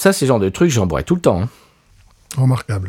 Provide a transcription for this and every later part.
Ça, c'est le genre de truc, j'en boirais tout le temps. hein. Remarquable.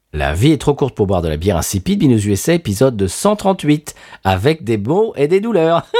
La vie est trop courte pour boire de la bière insipide, Binous USA, épisode de 138, avec des mots et des douleurs.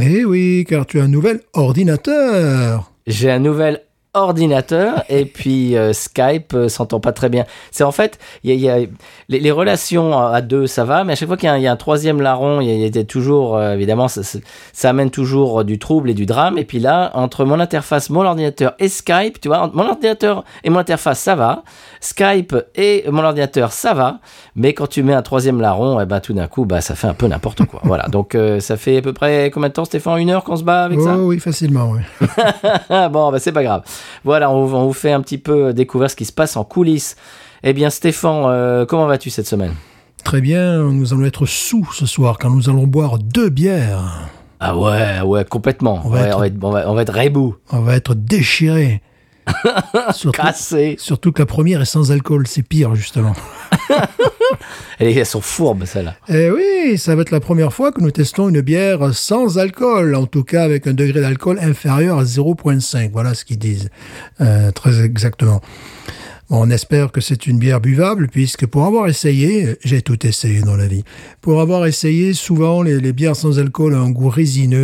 Eh oui, car tu as un nouvel ordinateur. J'ai un nouvel ordinateur et puis euh, Skype euh, s'entend pas très bien. C'est en fait, il y a, il y a- les, les relations à deux, ça va, mais à chaque fois qu'il y, a un- il y a un troisième larron, il y y a toujours, euh, évidemment, ça, ça- ça amène toujours du trouble et du drame. Et puis là, entre mon interface, mon ordinateur et Skype, tu vois, mon ordinateur et mon interface, ça va. Skype et mon ordinateur, ça va. Mais quand tu mets un troisième larron, eh ben, tout d'un coup, bah, ça fait un peu n'importe quoi. voilà. Donc, ça fait à peu près combien de temps, Stéphane? Une heure qu'on se bat avec Oh ça? oui, facilement, oui. bon, bah c'est pas grave. Voilà, on, on vous fait un petit peu découvrir ce qui se passe en coulisses. Eh bien, Stéphane, euh, comment vas-tu cette semaine? Très bien, nous allons être sous ce soir, car nous allons boire deux bières. Ah ouais, ouais, complètement. On va Ouais, être- on, va être, on, va, on va être rebou, On va être déchirés. surtout, surtout que la première est sans alcool, c'est pire, justement. Elles, elles sont fourbes, celles-là. Eh oui, ça va être la première fois que nous testons une bière sans alcool, en tout cas avec un degré d'alcool inférieur à 0,5. Voilà ce qu'ils disent euh, très exactement. On espère que c'est une bière buvable, puisque pour avoir essayé, euh, j'ai tout essayé dans la vie, pour avoir essayé, souvent les, les bières sans alcool ont un goût résineux,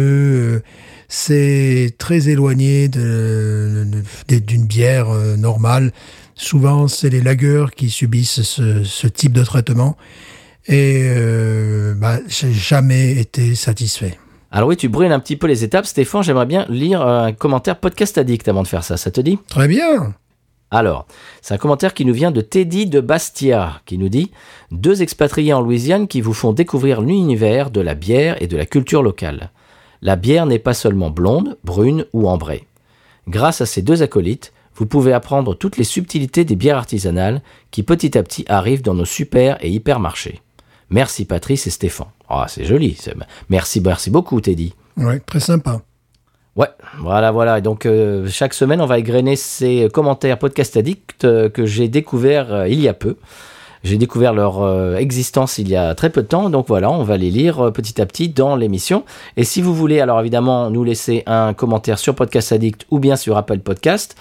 euh, c'est très éloigné d'une bière euh, normale. Souvent, c'est les lagers qui subissent ce, ce type de traitement. Et euh, bah, j'ai jamais été satisfait. Alors oui, tu brûles un petit peu les étapes. Stéphane, j'aimerais bien lire un commentaire podcast addict avant de faire ça. Ça te dit? Très bien. Alors, c'est un commentaire qui nous vient de Teddy de Bastia, qui nous dit Deux expatriés en Louisiane qui vous font découvrir l'univers de la bière et de la culture locale. La bière n'est pas seulement blonde, brune ou ambrée. Grâce à ces deux acolytes, vous pouvez apprendre toutes les subtilités des bières artisanales qui petit à petit arrivent dans nos super et hypermarchés. Merci Patrice et Stéphane. Ah, c'est joli. Merci, merci beaucoup Teddy. Ouais, très sympa. Ouais, voilà, voilà. Et donc, euh, chaque semaine, on va égrener ces commentaires podcast addict euh, que j'ai découverts euh, il y a peu. J'ai découvert leur existence il y a très peu de temps, donc voilà, on va les lire petit à petit dans l'émission. Et si vous voulez, alors évidemment, nous laisser un commentaire sur Podcast Addict ou bien sur Apple Podcast,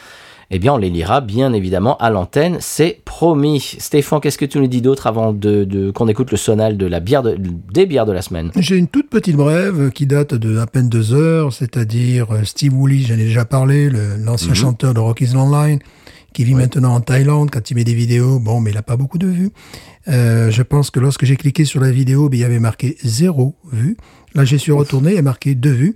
eh bien, on les lira bien évidemment à l'antenne, c'est promis. Stéphane, qu'est-ce que tu nous dis d'autre avant de, de- qu'on écoute le sonal de la bière de- des bières de la semaine? J'ai une toute petite brève qui date de à peine deux heures, c'est-à-dire euh, Steve Woolley, j'en ai déjà parlé, l'ancien chanteur de Rock Is Online, qui vit maintenant en Thaïlande, quand il met des vidéos, bon, mais il n'a pas beaucoup de vues. Euh, je pense que lorsque j'ai cliqué sur la vidéo, ben, il y avait marqué zéro vue. Là, j'ai suis retourné, il y a marqué deux vues.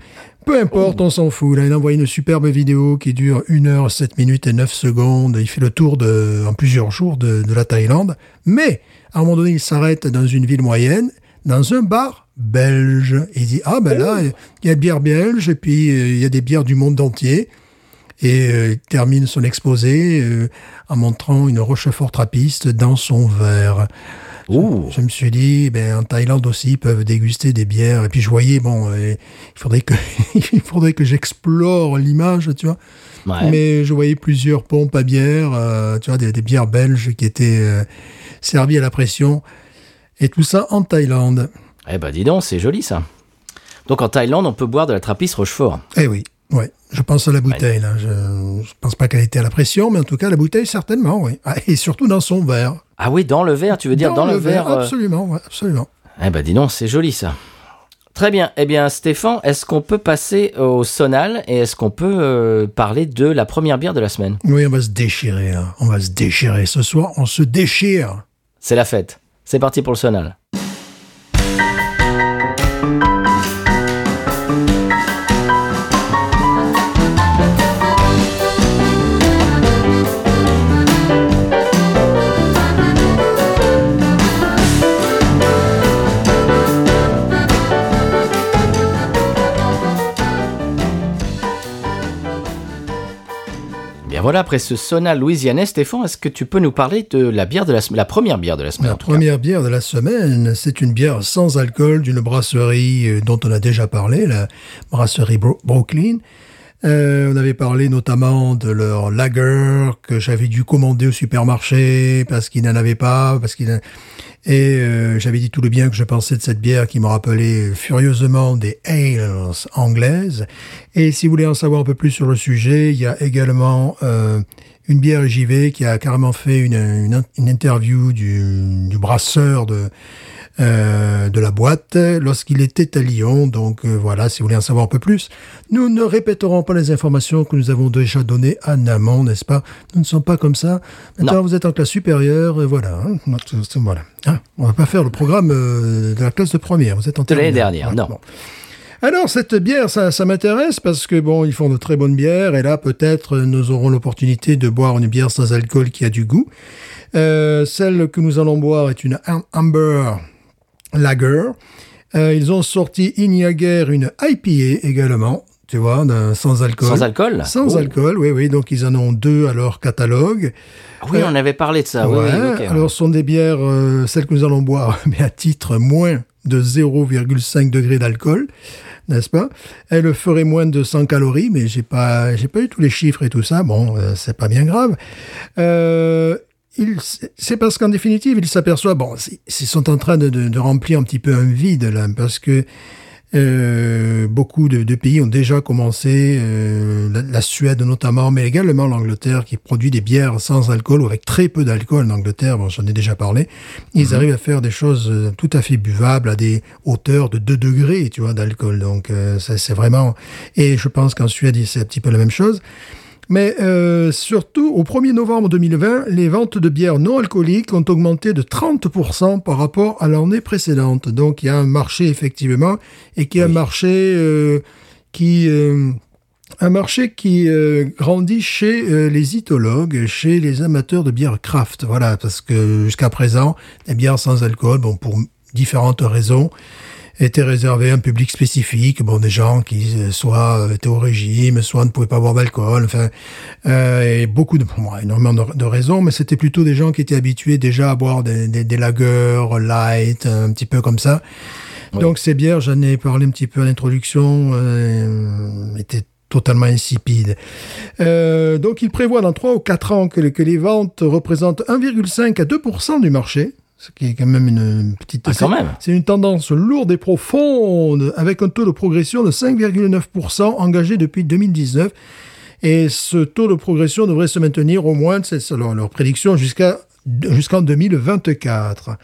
Peu importe, on s'en fout. Là, il a envoyé une superbe vidéo qui dure 1 heure, 7 minutes et 9 secondes. Il fait le tour de, en plusieurs jours de, de la Thaïlande. Mais, à un moment donné, il s'arrête dans une ville moyenne, dans un bar belge. Il dit, ah ben là, il y a bière belge et puis euh, il y a des bières du monde entier. Et euh, il termine son exposé euh, en montrant une rochefort trappiste dans son verre. Ouh. Je me suis dit, ben, en Thaïlande aussi, ils peuvent déguster des bières. Et puis je voyais, bon, euh, il faudrait que, il faudrait que j'explore l'image, tu vois. Ouais. Mais je voyais plusieurs pompes à bière, euh, tu vois, des, des bières belges qui étaient euh, servies à la pression. Et tout ça en Thaïlande. Eh ben dis donc, c'est joli ça. Donc en Thaïlande, on peut boire de la trappiste Rochefort. Eh oui, ouais. Je pense à la bouteille, là. Je, je pense pas qu'elle était à la pression, mais en tout cas, la bouteille, certainement, oui. Ah, et surtout dans son verre. Ah oui, dans le verre, tu veux dire dans, le, verre. euh, Absolument, ouais, absolument. Eh ben dis donc, c'est joli ça. Très bien. Eh bien, Stéphane, est-ce qu'on peut passer au sonal et est-ce qu'on peut euh, parler de la première bière de la semaine? Oui, on va se déchirer. hein. On va se déchirer. Ce soir, on se déchire. C'est la fête. C'est parti pour le sonal. Bien voilà, après ce sonal louisianais, Stéphane, est-ce que tu peux nous parler de la bière de la, première bière de la semaine La première bière de la semaine, c'est une bière sans alcool d'une brasserie euh, dont on a déjà parlé, la brasserie Bro- Brooklyn. Euh, on avait parlé notamment de leur lager que j'avais dû commander au supermarché parce qu'ils n'en avaient pas, parce qu'ils et euh, j'avais dit tout le bien que je pensais de cette bière qui me rappelait furieusement des ales anglaises. Et si vous voulez en savoir un peu plus sur le sujet, il y a également euh, une bière JV qui a carrément fait une, une, une interview du, du brasseur de, euh, de la boîte lorsqu'il était à Lyon. Donc euh, voilà, si vous voulez en savoir un peu plus, nous ne répéterons pas les informations que nous avons déjà données en amont, n'est-ce pas? Nous ne sommes pas comme ça. Maintenant, Non. vous êtes en classe supérieure, et voilà. hein. voilà. Hein, on va pas faire le programme euh, de la classe de première. Vous êtes en De l'année dernière, non. bon. Alors cette bière, ça, ça m'intéresse parce que bon, ils font de très bonnes bières et là peut-être euh, nous aurons l'opportunité de boire une bière sans alcool qui a du goût. Euh, celle que nous allons boire est une Am- Amber Lager. Euh, ils ont sorti il n'y a guère une IPA également, tu vois, sans alcool. Sans alcool Sans Oh. alcool, oui, oui. Donc ils en ont deux à leur catalogue. Ah Oui, on avait parlé de ça. oui, Ouais, oui, ok. alors ce sont des bières, euh, celles que nous allons boire, mais à titre moins de 0,5 degrés d'alcool, n'est-ce pas? Elle ferait moins de 100 calories, mais j'ai pas, j'ai pas eu tous les chiffres et tout ça. Bon, euh, c'est pas bien grave. Euh, c'est parce qu'en définitive, ils s'aperçoivent, bon, ils sont en train de, de- de remplir un petit peu un vide là, parce que euh, beaucoup de, de pays ont déjà commencé, euh, la, la Suède notamment, mais également l'Angleterre qui produit des bières sans alcool ou avec très peu d'alcool en Angleterre, bon, j'en ai déjà parlé. Ils arrivent à faire des choses euh, tout à fait buvables à des hauteurs de 2 degrés, tu vois, d'alcool. Donc euh, c'est vraiment... Et je pense qu'en Suède, c'est un petit peu la même chose. Mais euh, surtout, au 1er novembre 2020, les ventes de bières non alcooliques ont augmenté de 30% par rapport à l'année précédente. Donc il y a un marché effectivement, et qui est un marché euh, qui... euh, un marché qui euh, grandit chez euh, les itologues, chez les amateurs de bière craft. Voilà, parce que jusqu'à présent, les bières sans alcool, bon, pour différentes raisons, étaient réservées à un public spécifique, bon, des gens qui euh, soit euh, étaient au régime, soit ne pouvaient pas boire d'alcool, enfin, euh, et beaucoup de, bon, énormément de, de raisons, mais c'était plutôt des gens qui étaient habitués déjà à boire des, des, des lagers light, un petit peu comme ça. Oui. Donc ces bières, j'en ai parlé un petit peu à l'introduction, euh, étaient totalement insipides. Euh, donc il prévoit dans 3 ou 4 ans que, que les ventes représentent 1,5 à 2% du marché, ce qui est quand même une petite... Ah. C'est une tendance lourde et profonde, avec un taux de progression de 5,9% engagé depuis 2019. Et ce taux de progression devrait se maintenir au moins, c'est selon leur prédiction, jusqu'à jusqu'en 2024.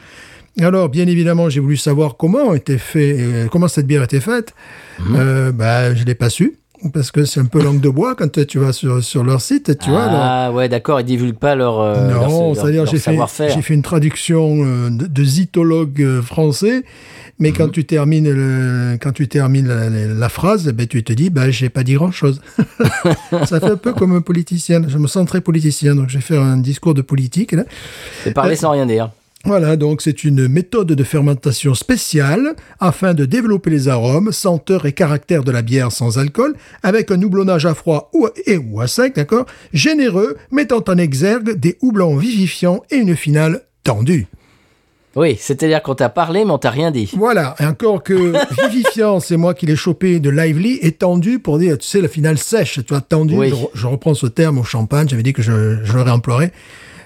Alors, bien évidemment, j'ai voulu savoir comment était fait, euh, comment cette bière était faite. Euh, bah, je l'ai pas su parce que c'est un peu langue de bois quand tu vas sur, sur leur site, tu vois. leur- Ah ouais, d'accord, ils divulguent pas leur, euh, leur- non, leur- c'est-à-dire leur j'ai fait, savoir-faire. j'ai fait une traduction euh, de, de zytologue euh, français, mais Mhm. quand tu termines le, quand tu termines la, la- la phrase, ben tu te dis, ben j'ai pas dit grand-chose. Ça fait un peu comme un politicien. Je me sens très politicien, donc je vais faire un discours de politique. Là. C'est parler sans rien dire. Voilà, donc c'est une méthode de fermentation spéciale afin de développer les arômes, senteurs et caractères de la bière sans alcool avec un houblonnage à froid ou, et ou à sec, d'accord, généreux, mettant en exergue des houblons vivifiants et une finale tendue. Oui, c'est-à-dire qu'on t'a parlé, mais on t'a rien dit. Voilà, et encore que vivifiant, c'est moi qui l'ai chopé de Lively, et tendu pour dire, tu sais, la finale sèche, tu vois, tendu, Oui. je, re- je reprends ce terme au champagne, j'avais dit que je, je le réemploierais.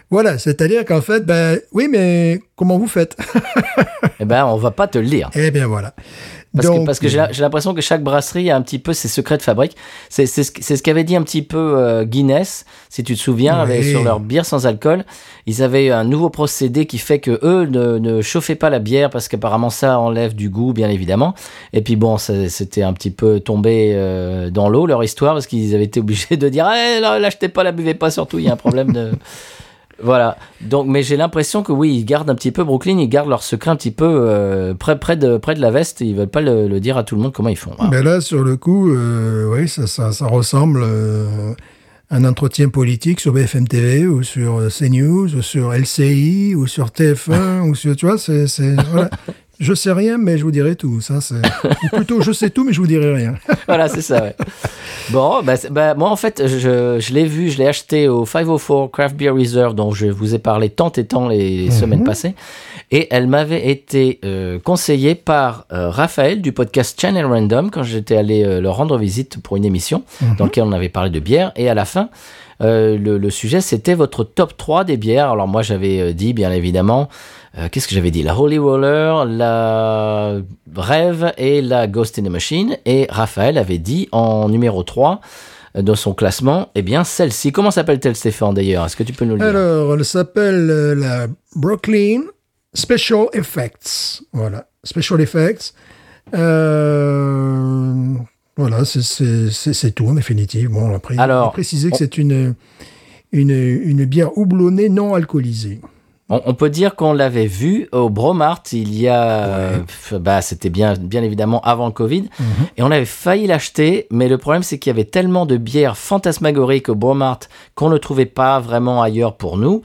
Voilà, c'est-à-dire qu'en fait, ben oui, mais comment vous faites? Eh ben, on va pas te le dire. Eh bien voilà. Parce Donc, que, parce que j'ai l'impression que chaque brasserie a un petit peu ses secrets de fabrique. C'est ce, qu'avait dit un petit peu euh, Guinness, si tu te souviens, Oui. avec- sur leur bière sans alcool. Ils avaient un nouveau procédé qui fait que eux ne, ne chauffaient pas la bière parce qu'apparemment ça enlève du goût, bien évidemment. Et puis bon, c'était un petit peu tombé euh, dans l'eau leur histoire parce qu'ils avaient été obligés de dire eh, l'achetez pas, la buvez pas, surtout il y a un problème de Voilà. Donc, mais j'ai l'impression que oui, ils gardent un petit peu Brooklyn, ils gardent leur secret un petit peu euh, près, près de près de la veste. Ils veulent pas le, dire à tout le monde comment ils font. Ben là, sur le coup, euh, oui, ça, ça, ressemble euh, à un entretien politique sur BFM TV ou sur CNews ou sur LCI ou sur TF1 ou sur, tu vois, c'est. Je sais rien, mais je vous dirai tout. Ça, c'est ou plutôt je sais tout, mais je vous dirai rien. voilà, c'est ça. Ouais. Bon, bah, bah, moi en fait, je, je l'ai vu, je l'ai acheté au 504 Craft Beer Reserve, dont je vous ai parlé tant et tant les, les semaines passées, et elle m'avait été euh, conseillée par euh, Raphaël du podcast Channel Random quand j'étais allé euh, leur rendre visite pour une émission dans laquelle on avait parlé de bière, et à la fin. Euh, le, sujet c'était votre top 3 des bières. Alors moi j'avais euh, dit bien évidemment, euh, qu'est-ce que j'avais dit? La Holy Roller, la Rêve et la Ghost in the Machine. Et Raphaël avait dit en numéro 3 euh, dans son classement, eh bien celle-ci. Comment s'appelle-t-elle Stéphane d'ailleurs? Est-ce que tu peux nous le dire? Alors, elle s'appelle la Brooklyn Special Effects. Voilà, Special Effects. Euh, voilà, c'est- tout en définitive. Bon, après, Alors, préciser que on- c'est une, une, une bière houblonnée non alcoolisée. On, on peut dire qu'on l'avait vu au Bromart il y a, bah c'était bien, bien évidemment avant le Covid, et on avait failli l'acheter, mais le problème c'est qu'il y avait tellement de bières fantasmagoriques au Bromart qu'on ne trouvait pas vraiment ailleurs pour nous,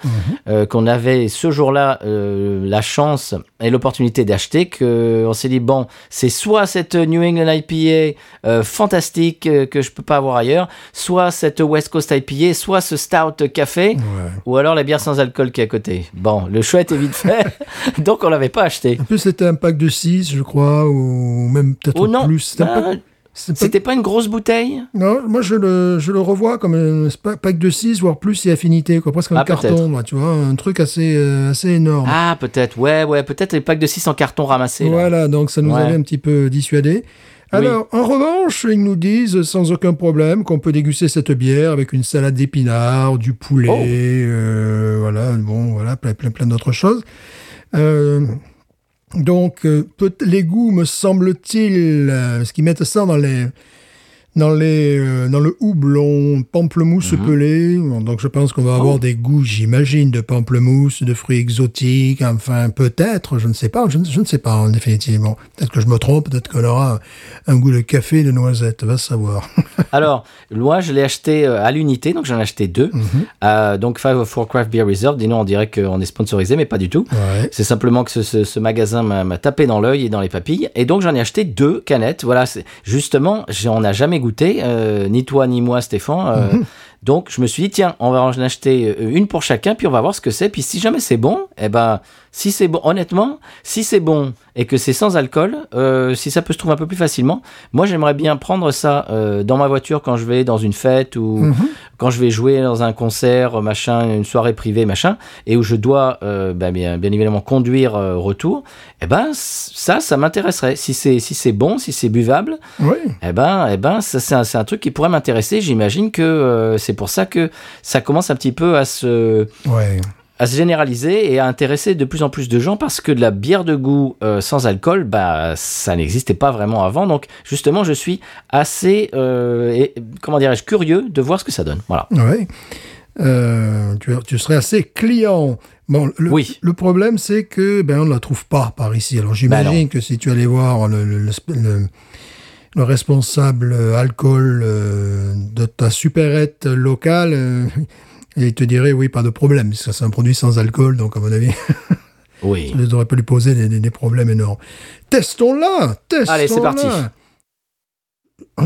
euh, qu'on avait ce jour-là euh, la chance et l'opportunité d'acheter, que on s'est dit bon, c'est soit cette New England IPA euh, fantastique que je peux pas avoir ailleurs, soit cette West Coast IPA, soit ce Stout Café. Ou alors la bière sans alcool qui est à côté. Bon, le chouette est vite fait, donc on l'avait pas acheté. En plus, c'était un pack de 6, je crois, ou même peut-être Oh non, plus. C'était ah, pack- c'était pas- une grosse bouteille Non, moi je le, je le revois comme un pack de 6, voire plus et affinité, quoi. presque un Ah, carton, moi, tu vois, un truc assez, euh, assez énorme. Ah, peut-être, ouais, ouais, peut-être les packs de 6 en carton ramassés. là. Voilà, donc ça nous Ouais. avait un petit peu dissuadé. Alors, en revanche, ils nous disent sans aucun problème qu'on peut déguster cette bière avec une salade d'épinards, du poulet, Oh. euh, voilà, bon, voilà, plein, plein, plein d'autres choses. Euh, donc, euh, les goûts, me semble-t-il, parce qu'ils mettent ça dans les dans les euh, dans le houblon pamplemousse pelé Bon, donc je pense qu'on va avoir des goûts j'imagine de pamplemousse de fruits exotiques enfin peut-être je ne sais pas je, ne- je ne sais pas en définitive Bon, peut-être que je me trompe peut-être qu'on aura un goût de café et de noisette va savoir Alors, moi, je l'ai acheté euh, à l'unité, donc j'en ai acheté deux. Mhm. Euh, donc, 504 Craft Beer Reserve. Dis-nous, on dirait qu'on est sponsorisé, mais pas du tout. ouais C'est simplement que ce, ce- ce magasin m'a tapé dans l'œil et dans les papilles. Et donc, j'en ai acheté deux canettes. Voilà, justement, j'en ai jamais goûté, euh, ni toi ni moi, Stéphane. Euh, Donc, je me suis dit, tiens, on va en acheter euh, une pour chacun, puis on va voir ce que c'est. Puis si jamais c'est bon, eh ben, si c'est bon, honnêtement, si c'est bon et que c'est sans alcool, euh, si ça peut se trouver un peu plus facilement, moi, j'aimerais bien prendre ça euh, dans ma voiture quand je vais dans une fête ou Mhm. quand je vais jouer dans un concert, machin, une soirée privée, machin, et où je dois euh, bah, bien, bien évidemment conduire retour, eh ben ça, ça m'intéresserait. Si c'est si c'est bon, si c'est buvable, oui eh ben eh ben ça c'est un, c'est un truc qui pourrait m'intéresser. J'imagine que euh, c'est pour ça que ça commence un petit peu à se ouais à se généraliser et à intéresser de plus en plus de gens parce que de la bière de goût euh, sans alcool, bah ça n'existait pas vraiment avant. Donc justement, je suis assez euh, et, comment dirais-je curieux de voir ce que ça donne. Voilà. Ouais. Euh, tu, tu serais assez client. Bon, le, Oui. le problème, c'est que ben on ne la trouve pas par ici. Alors Ben j'imagine que si tu allais voir le, le, le, le- le responsable euh, alcool euh, de ta supérette locale, euh, il te dirait oui, pas de problème. parce que C'est un produit sans alcool, donc à mon avis, Oui. ça ne devrait pas lui poser des, des- des problèmes énormes. Testons-la Testons-la Allez, c'est parti.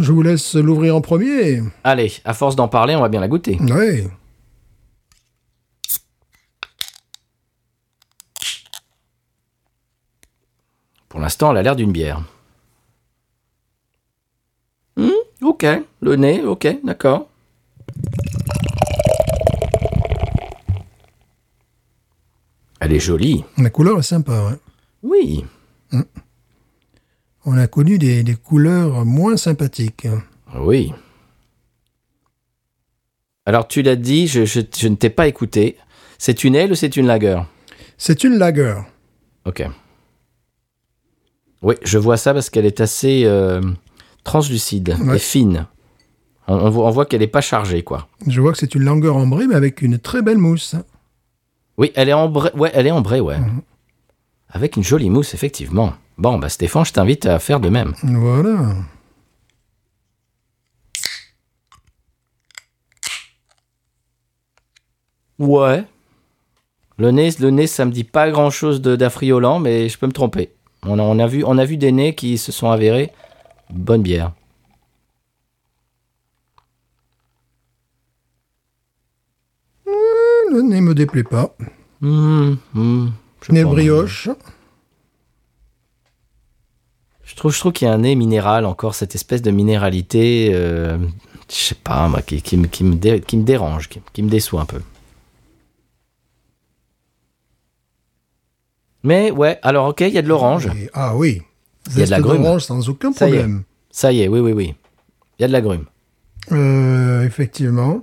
Je vous laisse l'ouvrir en premier. Allez, à force d'en parler, on va bien la goûter. Oui. Pour l'instant, elle a l'air d'une bière. Hmm, ok, le nez, ok, d'accord. Elle est jolie. La couleur est sympa, ouais. Oui. On a connu des, des couleurs moins sympathiques. Oui. Alors, tu l'as dit, je, je- je ne t'ai pas écouté. C'est une aile ou c'est une lager C'est une lager. Ok. Oui, je vois ça parce qu'elle est assez euh, translucide Ouais. et fine. On, on voit, qu'elle n'est pas chargée, quoi. Je vois que c'est une lager ambrée, mais avec une très belle mousse. Oui, elle est ambrée, ouais, elle est ambrée, ouais. Mhm. Avec une jolie mousse, effectivement. Bon, bah Stéphane, je t'invite à faire de même. Voilà. Ouais. Le nez, le nez, ça me dit pas grand-chose de- d'affriolant, mais je peux me tromper. On a, on, a vu, on a vu des nez qui se sont avérés bonne bière. Le nez me déplaît pas. Je sais Nez brioche. Je trouve, je trouve qu'il y a un nez minéral encore, cette espèce de minéralité, euh, je sais pas, moi, qui, qui me- qui me dé- qui me dérange, qui, qui me déçoit un peu. Mais ouais, alors ok, il y a de l'orange. Ah oui. Il y a de la grume. sans aucun Ça y est. problème. Ça y est, oui, oui, oui. Il y a de la grume. Euh, effectivement.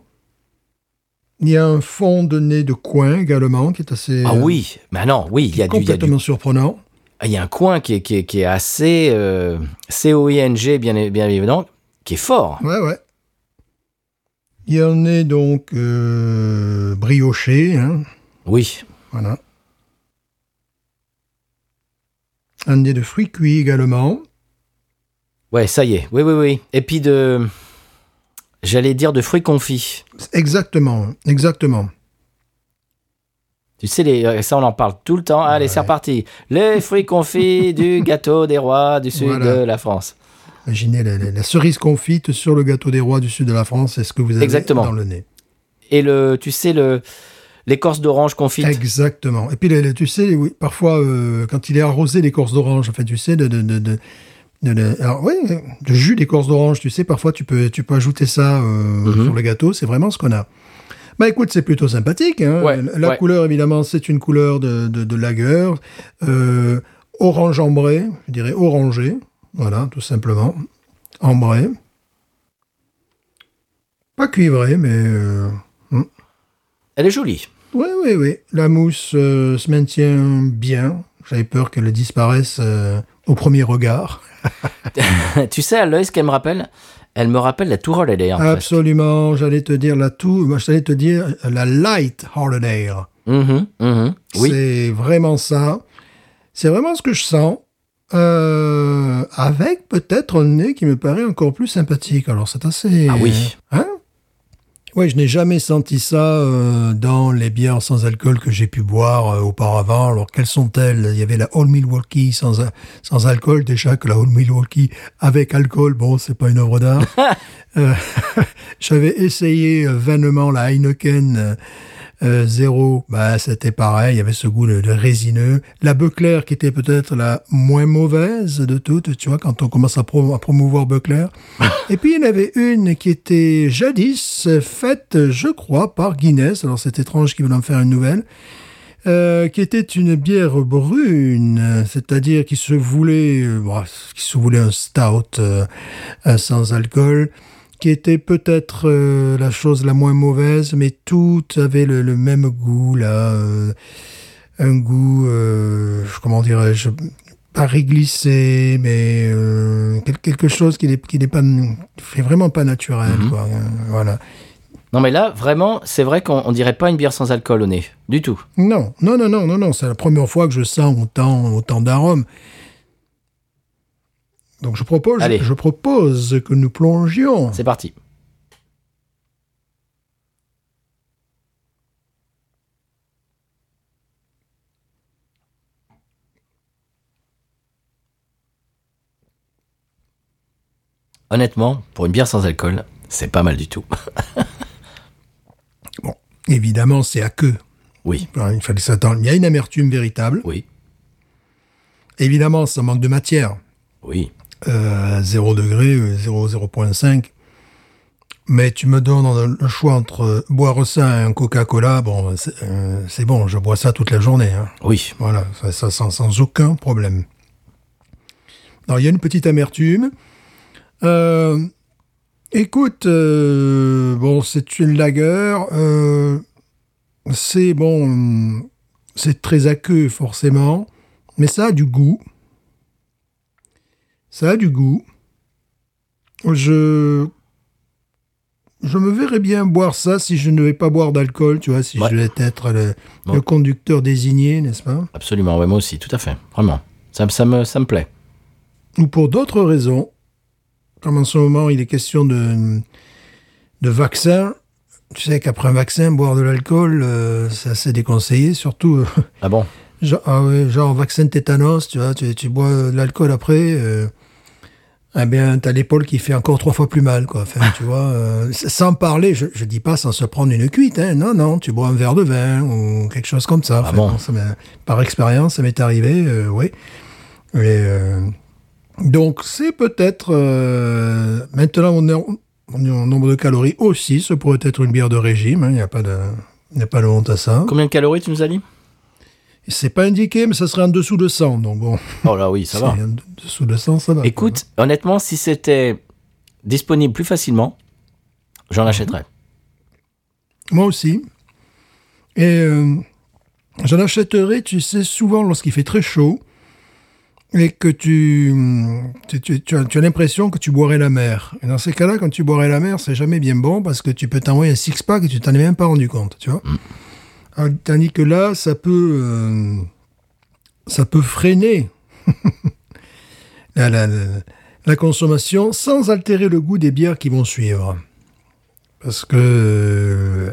Il y a un fond de nez de coin également qui est assez. Ah oui, mais non, oui, il y a du, a du- complètement surprenant. il y a un coin qui est, qui est, qui est assez euh, C-O-I-N-G, bien, bien évidemment, qui est fort. Ouais, ouais. Il y a un nez donc euh, brioché, hein, Oui, voilà. Un nez de fruits cuits également. ouais, ça y est, oui, oui, oui. Et puis de, j'allais dire de fruits confits. Exactement, exactement. Tu sais, les, euh, ça on en parle tout le temps. Allez, c'est reparti. Les fruits confits du gâteau des rois du sud Voilà. de la France. Imaginez la, la- la cerise confite sur le gâteau des rois du sud de la France, c'est ce que vous avez Exactement. dans le nez. Et le, tu sais, le, l'écorce d'orange confite. Exactement. Et puis, les- les- tu sais, oui, parfois, euh, quand il est arrosé d'écorce d'orange, enfin, tu sais, de, de, de, de, alors, oui, de jus d'écorce d'orange, tu sais, parfois, tu peux, tu peux ajouter ça euh, Mhm. sur le gâteau. C'est vraiment ce qu'on a. Bah écoute, c'est plutôt sympathique. Hein. Ouais, la ouais. couleur, évidemment, c'est une couleur de, de, de lager. Euh, orange ambré, je dirais orangé. Voilà, tout simplement. Ambré. Pas cuivré, mais... euh, Elle est jolie. Oui, oui, oui. La mousse euh, se maintient bien. J'avais peur qu'elle disparaisse euh, au premier regard. tu sais, à l'œil, ce qu'elle me rappelle Elle me rappelle la Tour Holiday. en. Absolument. J'allais te dire la. Moi, j'allais te dire la light holiday. Mhm, mhm. Oui. C'est vraiment ça. C'est vraiment ce que je sens. Euh, avec peut-être un nez qui me paraît encore plus sympathique. Alors c'est assez. Ah oui. Hein? Ouais, je n'ai jamais senti ça euh, dans les bières sans alcool que j'ai pu boire euh, auparavant. Alors quelles sont-elles? Il y avait la Old Milwaukee sans sans alcool déjà que la Old Milwaukee avec alcool. Bon, c'est pas une œuvre d'art. Euh, J'avais essayé euh, vainement la Heineken euh, zéro. Bah, c'était pareil. Il y avait ce goût de, de résineux. La Buckler qui était peut-être la moins mauvaise de toutes. Tu vois, quand on commence à, pro- à promouvoir Buckler. Et puis il y en avait une qui était jadis faite, je crois, par Guinness. Alors c'est étrange qu'ils veulent en faire une nouvelle. Euh, qui était une bière brune, c'est-à-dire qui se voulait, euh, bon, qui se voulait un stout euh, euh, sans alcool, qui était peut-être euh, la chose la moins mauvaise, mais toutes avaient le, le même goût là, euh, un goût, euh, comment dirais-je, pas réglissé, mais quel- quelque chose qui n'est qui n'est pas, qui est vraiment pas naturel, Mhm. quoi. euh, voilà. Non, mais là, vraiment, c'est vrai qu'on on dirait pas une bière sans alcool au nez. Du tout. Non, non, non, non, non, non. C'est la première fois que je sens autant, autant d'arômes. Donc je propose, Allez. je propose que nous plongions. C'est parti. Honnêtement, pour une bière sans alcool, c'est pas mal du tout. Bon, évidemment, c'est à queue. Oui, Il fallait s'attendre. Il y a une amertume véritable. oui, Évidemment, ça manque de matière. oui. Euh, 0 degré, euh, 0, 0.5. Mais tu me donnes le choix entre boire ça et un Coca-Cola, bon, c'est euh, bon, je bois ça toute la journée. hein. Oui. Voilà, ça, ça sans, sans aucun problème. Alors, il y a une petite amertume. Euh, écoute, bon, c'est une lagueur. c'est bon, c'est très aqueux, forcément. Mais ça a du goût. Ça a du goût. Je. Je me verrais bien boire ça si je ne vais pas boire d'alcool, tu vois, si Ouais. je vais être le, Bon. le conducteur désigné, n'est-ce pas? Absolument, ouais, moi aussi, tout à fait. Vraiment. Ça, me- ça, me, ça me plaît. ou pour d'autres raisons, comme en ce moment il est question de, de vaccin, tu sais qu'après un vaccin, boire de l'alcool, euh, c'est assez déconseillé, surtout euh, Ah bon? genre, ah ouais, genre vaccin tétanos, tu vois, tu, tu bois de l'alcool après, euh, eh bien, t'as l'épaule qui fait encore trois fois plus mal, quoi. Enfin, tu vois, euh, sans parler, je, je dis pas sans se prendre une cuite, hein. Non, non, tu bois un verre de vin ou quelque chose comme ça. Ah Enfin, bon? ça par expérience, ça m'est arrivé, euh, oui. Et, euh, donc, c'est peut-être, maintenant, on est, en- on est en nombre de calories aussi, ça pourrait être une bière de régime, hein. il n'y a pas de, il n'y a pas de honte à ça. Combien de calories tu nous as dit? C'est pas indiqué, mais ça serait en dessous de 100, donc bon. Oh là oui, ça va. En dessous de 100, ça va. Écoute, honnêtement, si c'était disponible plus facilement, j'en achèterais. Moi aussi. Et euh, j'en achèterai, tu sais, souvent lorsqu'il fait très chaud et que tu, tu, tu- tu as, l'impression que tu boirais la mer. Et dans ces cas-là, quand tu boirais la mer, c'est jamais bien bon parce que tu peux t'envoyer un six-pack et tu t'en es même pas rendu compte, tu vois. Alors, Tandis que là, ça peut, euh, ça peut freiner la, la- la- la consommation sans altérer le goût des bières qui vont suivre. Parce que euh,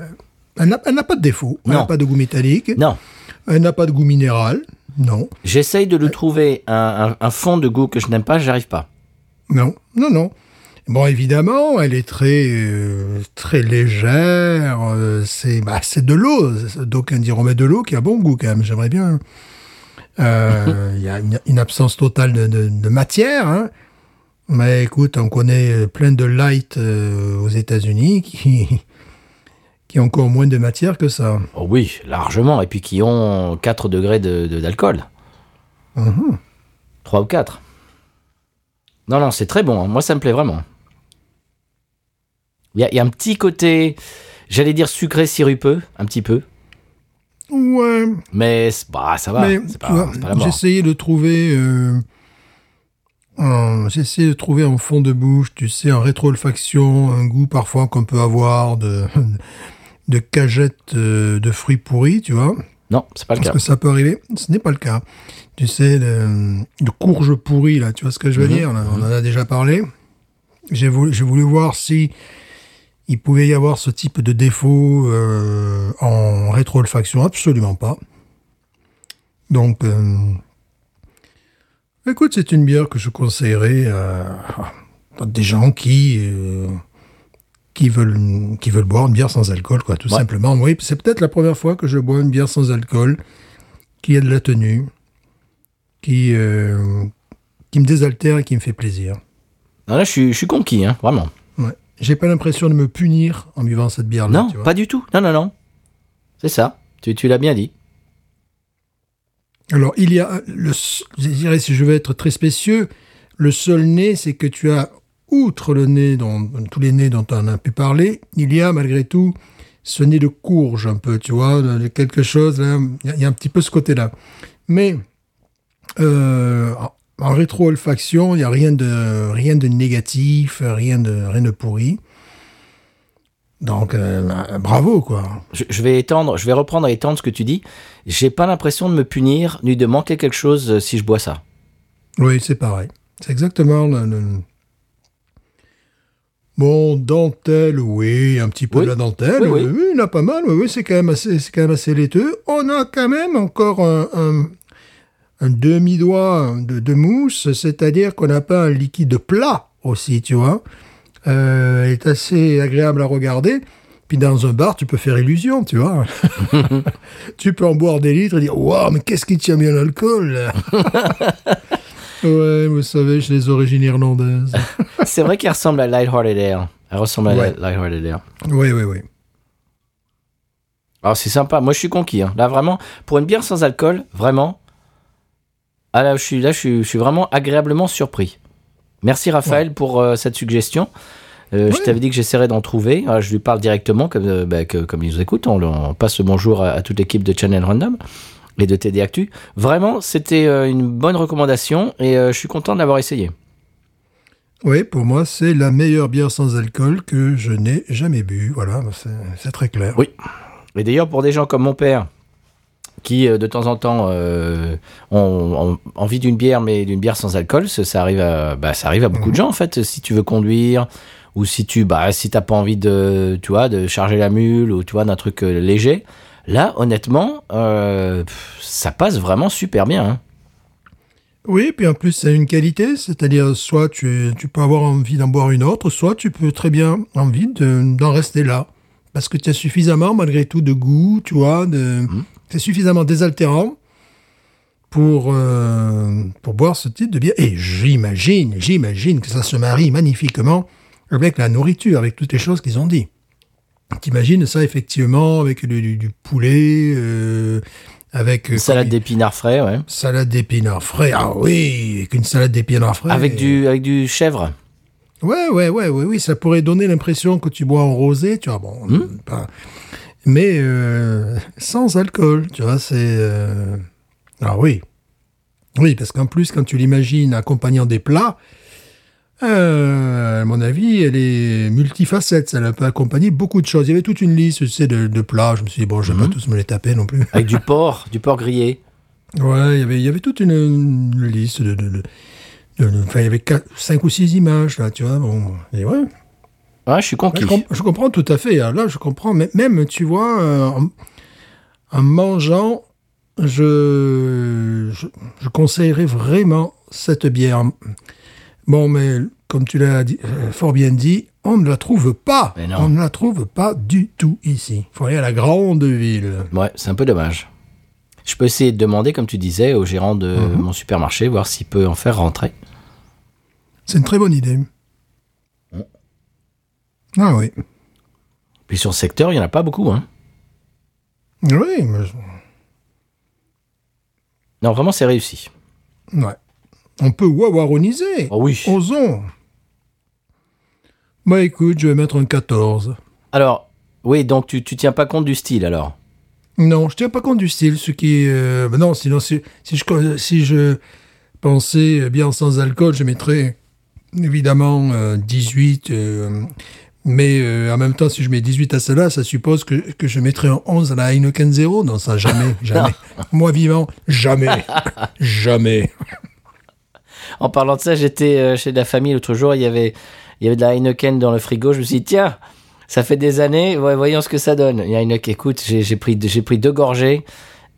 elle n'a pas de défaut. Elle n'a pas de goût métallique. Non, Elle n'a pas de goût minéral. Non. j'essaye de lui trouver un, un- un fond de goût que je n'aime pas, j'arrive pas. Non. Non, non. Bon, évidemment, elle est très, euh, très légère. euh, c'est, bah, c'est de l'eau. D'aucuns diront, mais de l'eau qui a bon goût quand même. J'aimerais bien. Euh, Il y a une, une absence totale de, de- de matière. hein. Mais écoute, on connaît plein de light aux États-Unis qui, qui ont encore moins de matière que ça. Oh oui, largement. Et puis qui ont 4 degrés de- de- d'alcool. Mhm. 3 ou 4. Non, non, c'est très bon. hein. Moi, ça me plaît vraiment. Il y, a- il y a un petit côté, j'allais dire sucré sirupeux, un petit peu. Ouais, Mais bah, ça va. C'est pas, pas j'ai essayé de trouver, euh, un- j'ai essayé de trouver en fond de bouche, tu sais, en rétro-olfaction, un goût parfois qu'on peut avoir de, de cagettes euh, de fruits pourris, tu vois. Non, c'est pas le Parce cas. que ça peut arriver. Ce n'est pas le cas. Tu sais, de, de courge pourrie, là, tu vois ce que je veux Mhm. dire là, On en a déjà parlé. J'ai voulu, voir si il pouvait y avoir ce type de défaut euh, en rétro-olfaction. Absolument pas. Donc, euh, écoute, c'est une bière que je conseillerais à, à des gens qui... euh, qui veulent, qui veulent boire une bière sans alcool, quoi, tout Ouais. simplement. Oui, c'est peut-être la première fois que je bois une bière sans alcool, qui a de la tenue, qui, euh, qui me désaltère et qui me fait plaisir. Non, là, je suis, je suis conquis, hein, vraiment. Ouais. J'ai pas l'impression de me punir en buvant cette bière-là. non, tu vois. pas du tout. Non, non, non. C'est ça. Tu, tu l'as bien dit. Alors, il y a, le, je dirais, si je veux être très spécieux, le seul nez, c'est que tu as, outre le nez, dont, tous les nez dont on a pu parler, il y a malgré tout ce nez de courge un peu, tu vois, quelque chose, il y y, a un petit peu ce côté-là. Mais, euh, en- rétro-olfaction, il n'y a rien de, rien de négatif, rien de, rien de pourri. Donc, euh, bravo, quoi. Je, je vais étendre, je vais reprendre et étendre ce que tu dis. J'ai pas l'impression de me punir ni de manquer quelque chose euh, si je bois ça. Oui, c'est pareil. C'est exactement le, le- Bon, dentelle, oui, un petit peu Oui. de la dentelle, Oui, oui, oui. oui, il y en a pas mal, oui, c'est quand même assez, quand même assez laiteux. On a quand même encore un, un- un demi-doigt de, de mousse, c'est-à-dire qu'on n'a pas un liquide plat aussi, tu vois. Euh, elle est assez agréable à regarder. Puis dans un bar, tu peux faire illusion, tu vois. tu peux en boire des litres et dire Waouh, mais qu'est-ce qui tient bien l'alcool? Ouais, vous savez, j'ai les origines irlandaises. C'est vrai qu'il ressemble à Lighthearted Air. Elle ressemble à Ouais. la Lighthearted Air. Oui, oui, oui. Alors c'est sympa. Moi je suis conquis. hein. Là vraiment, pour une bière sans alcool, vraiment. Ah là je suis là, je suis, je suis vraiment agréablement surpris. Merci Raphaël pour euh, cette suggestion. Euh, Je t'avais dit que j'essaierais d'en trouver. Alors, je lui parle directement, comme, euh, bah, que- comme il nous écoute. On, on passe le bonjour à, à toute l'équipe de Channel Random et de TD Actu. Vraiment, c'était euh, une bonne recommandation et je suis content de l'avoir essayé. Oui, pour moi, c'est la meilleure bière sans alcool que je n'ai jamais bu. Voilà, c'est très clair. Oui. Et d'ailleurs, pour des gens comme mon père, qui euh, de temps en temps euh, ont, ont envie d'une bière, mais d'une bière sans alcool, ça, ça arrive à, bah, ça arrive à beaucoup de gens en fait. Si tu veux conduire, ou si tu, bah, si t'as pas envie de, tu vois, de charger la mule, ou tu vois, d'un truc euh, léger, là, honnêtement, euh, ça passe vraiment super bien. hein. Oui, puis en plus, c'est une qualité, c'est-à-dire soit tu, tu peux avoir envie d'en boire une autre, soit tu peux très bien envie de- d'en rester là. Parce que tu as suffisamment, malgré tout, de goût, tu vois, de, c'est suffisamment désaltérant pour, euh, pour boire ce type de bière. Et j'imagine, j'imagine que ça se marie magnifiquement avec la nourriture, avec toutes les choses qu'ils ont dit. T'imagines ça effectivement avec du, du- du poulet, euh, avec... euh, Salade comme- d'épinards frais, ouais. Salade d'épinards frais. Ah oui, avec une salade d'épinards frais. Avec du, avec du chèvre. Ouais, ouais, ouais, ouais, oui, ça pourrait donner l'impression que tu bois en rosé, tu vois, bon, Hmm. pas- mais euh, sans alcool, tu vois, c'est... euh, Ah oui. Oui, parce qu'en plus, quand tu l'imagines accompagnant des plats, euh, à mon avis, elle est multifacette, ça peut accompagner beaucoup de choses. Il y avait toute une liste, tu sais, de, de plats, je me suis dit, bon, je vais Hmm. pas tous me les taper non plus. Avec du porc, du porc grillé. Ouais, il y avait, il y avait toute une, une liste de, enfin, il y avait quatre, cinq ou six images, là, tu vois, bon, et ouais. Ouais, je suis conquis. Je, com- je comprends tout à fait, là, je comprends, mais même, tu vois, euh, en, en mangeant, je, je, je conseillerais vraiment cette bière. Bon, mais comme tu l'as euh, fort bien dit, on ne la trouve pas. On ne la trouve pas du tout ici. Il faut aller à la grande ville. Ouais, c'est un peu dommage. Je peux essayer de demander, comme tu disais, au gérant de Mhm. mon supermarché, voir s'il peut en faire rentrer. C'est une très bonne idée. Ah oui. Puis sur le secteur, il n'y en a pas beaucoup. Hein. Oui, mais... Non, vraiment, c'est réussi. Ouais. On peut wawaroniser. Oh oui. Osons. Bah écoute, je vais mettre un 14. Alors, oui, donc tu, tu tiens pas compte du style, alors? Non, je tiens pas compte du style, ce qui... Euh, bah non, sinon, si, si, je, si je pensais bien sans alcool, je mettrais évidemment euh, 18. euh, mais euh, en même temps, si je mets 18 à cela, ça suppose que, que je mettrais un 11 à la Heineken 0. Non, ça, jamais, jamais. Moi vivant, jamais. jamais. En parlant de ça, j'étais euh, chez la famille l'autre jour, il y avait, il y avait de la Heineken dans le frigo. Je me suis dit, tiens, ça fait des années, voyons ce que ça donne. Il y a Heineken, écoute, j'ai pris, j'ai pris deux gorgées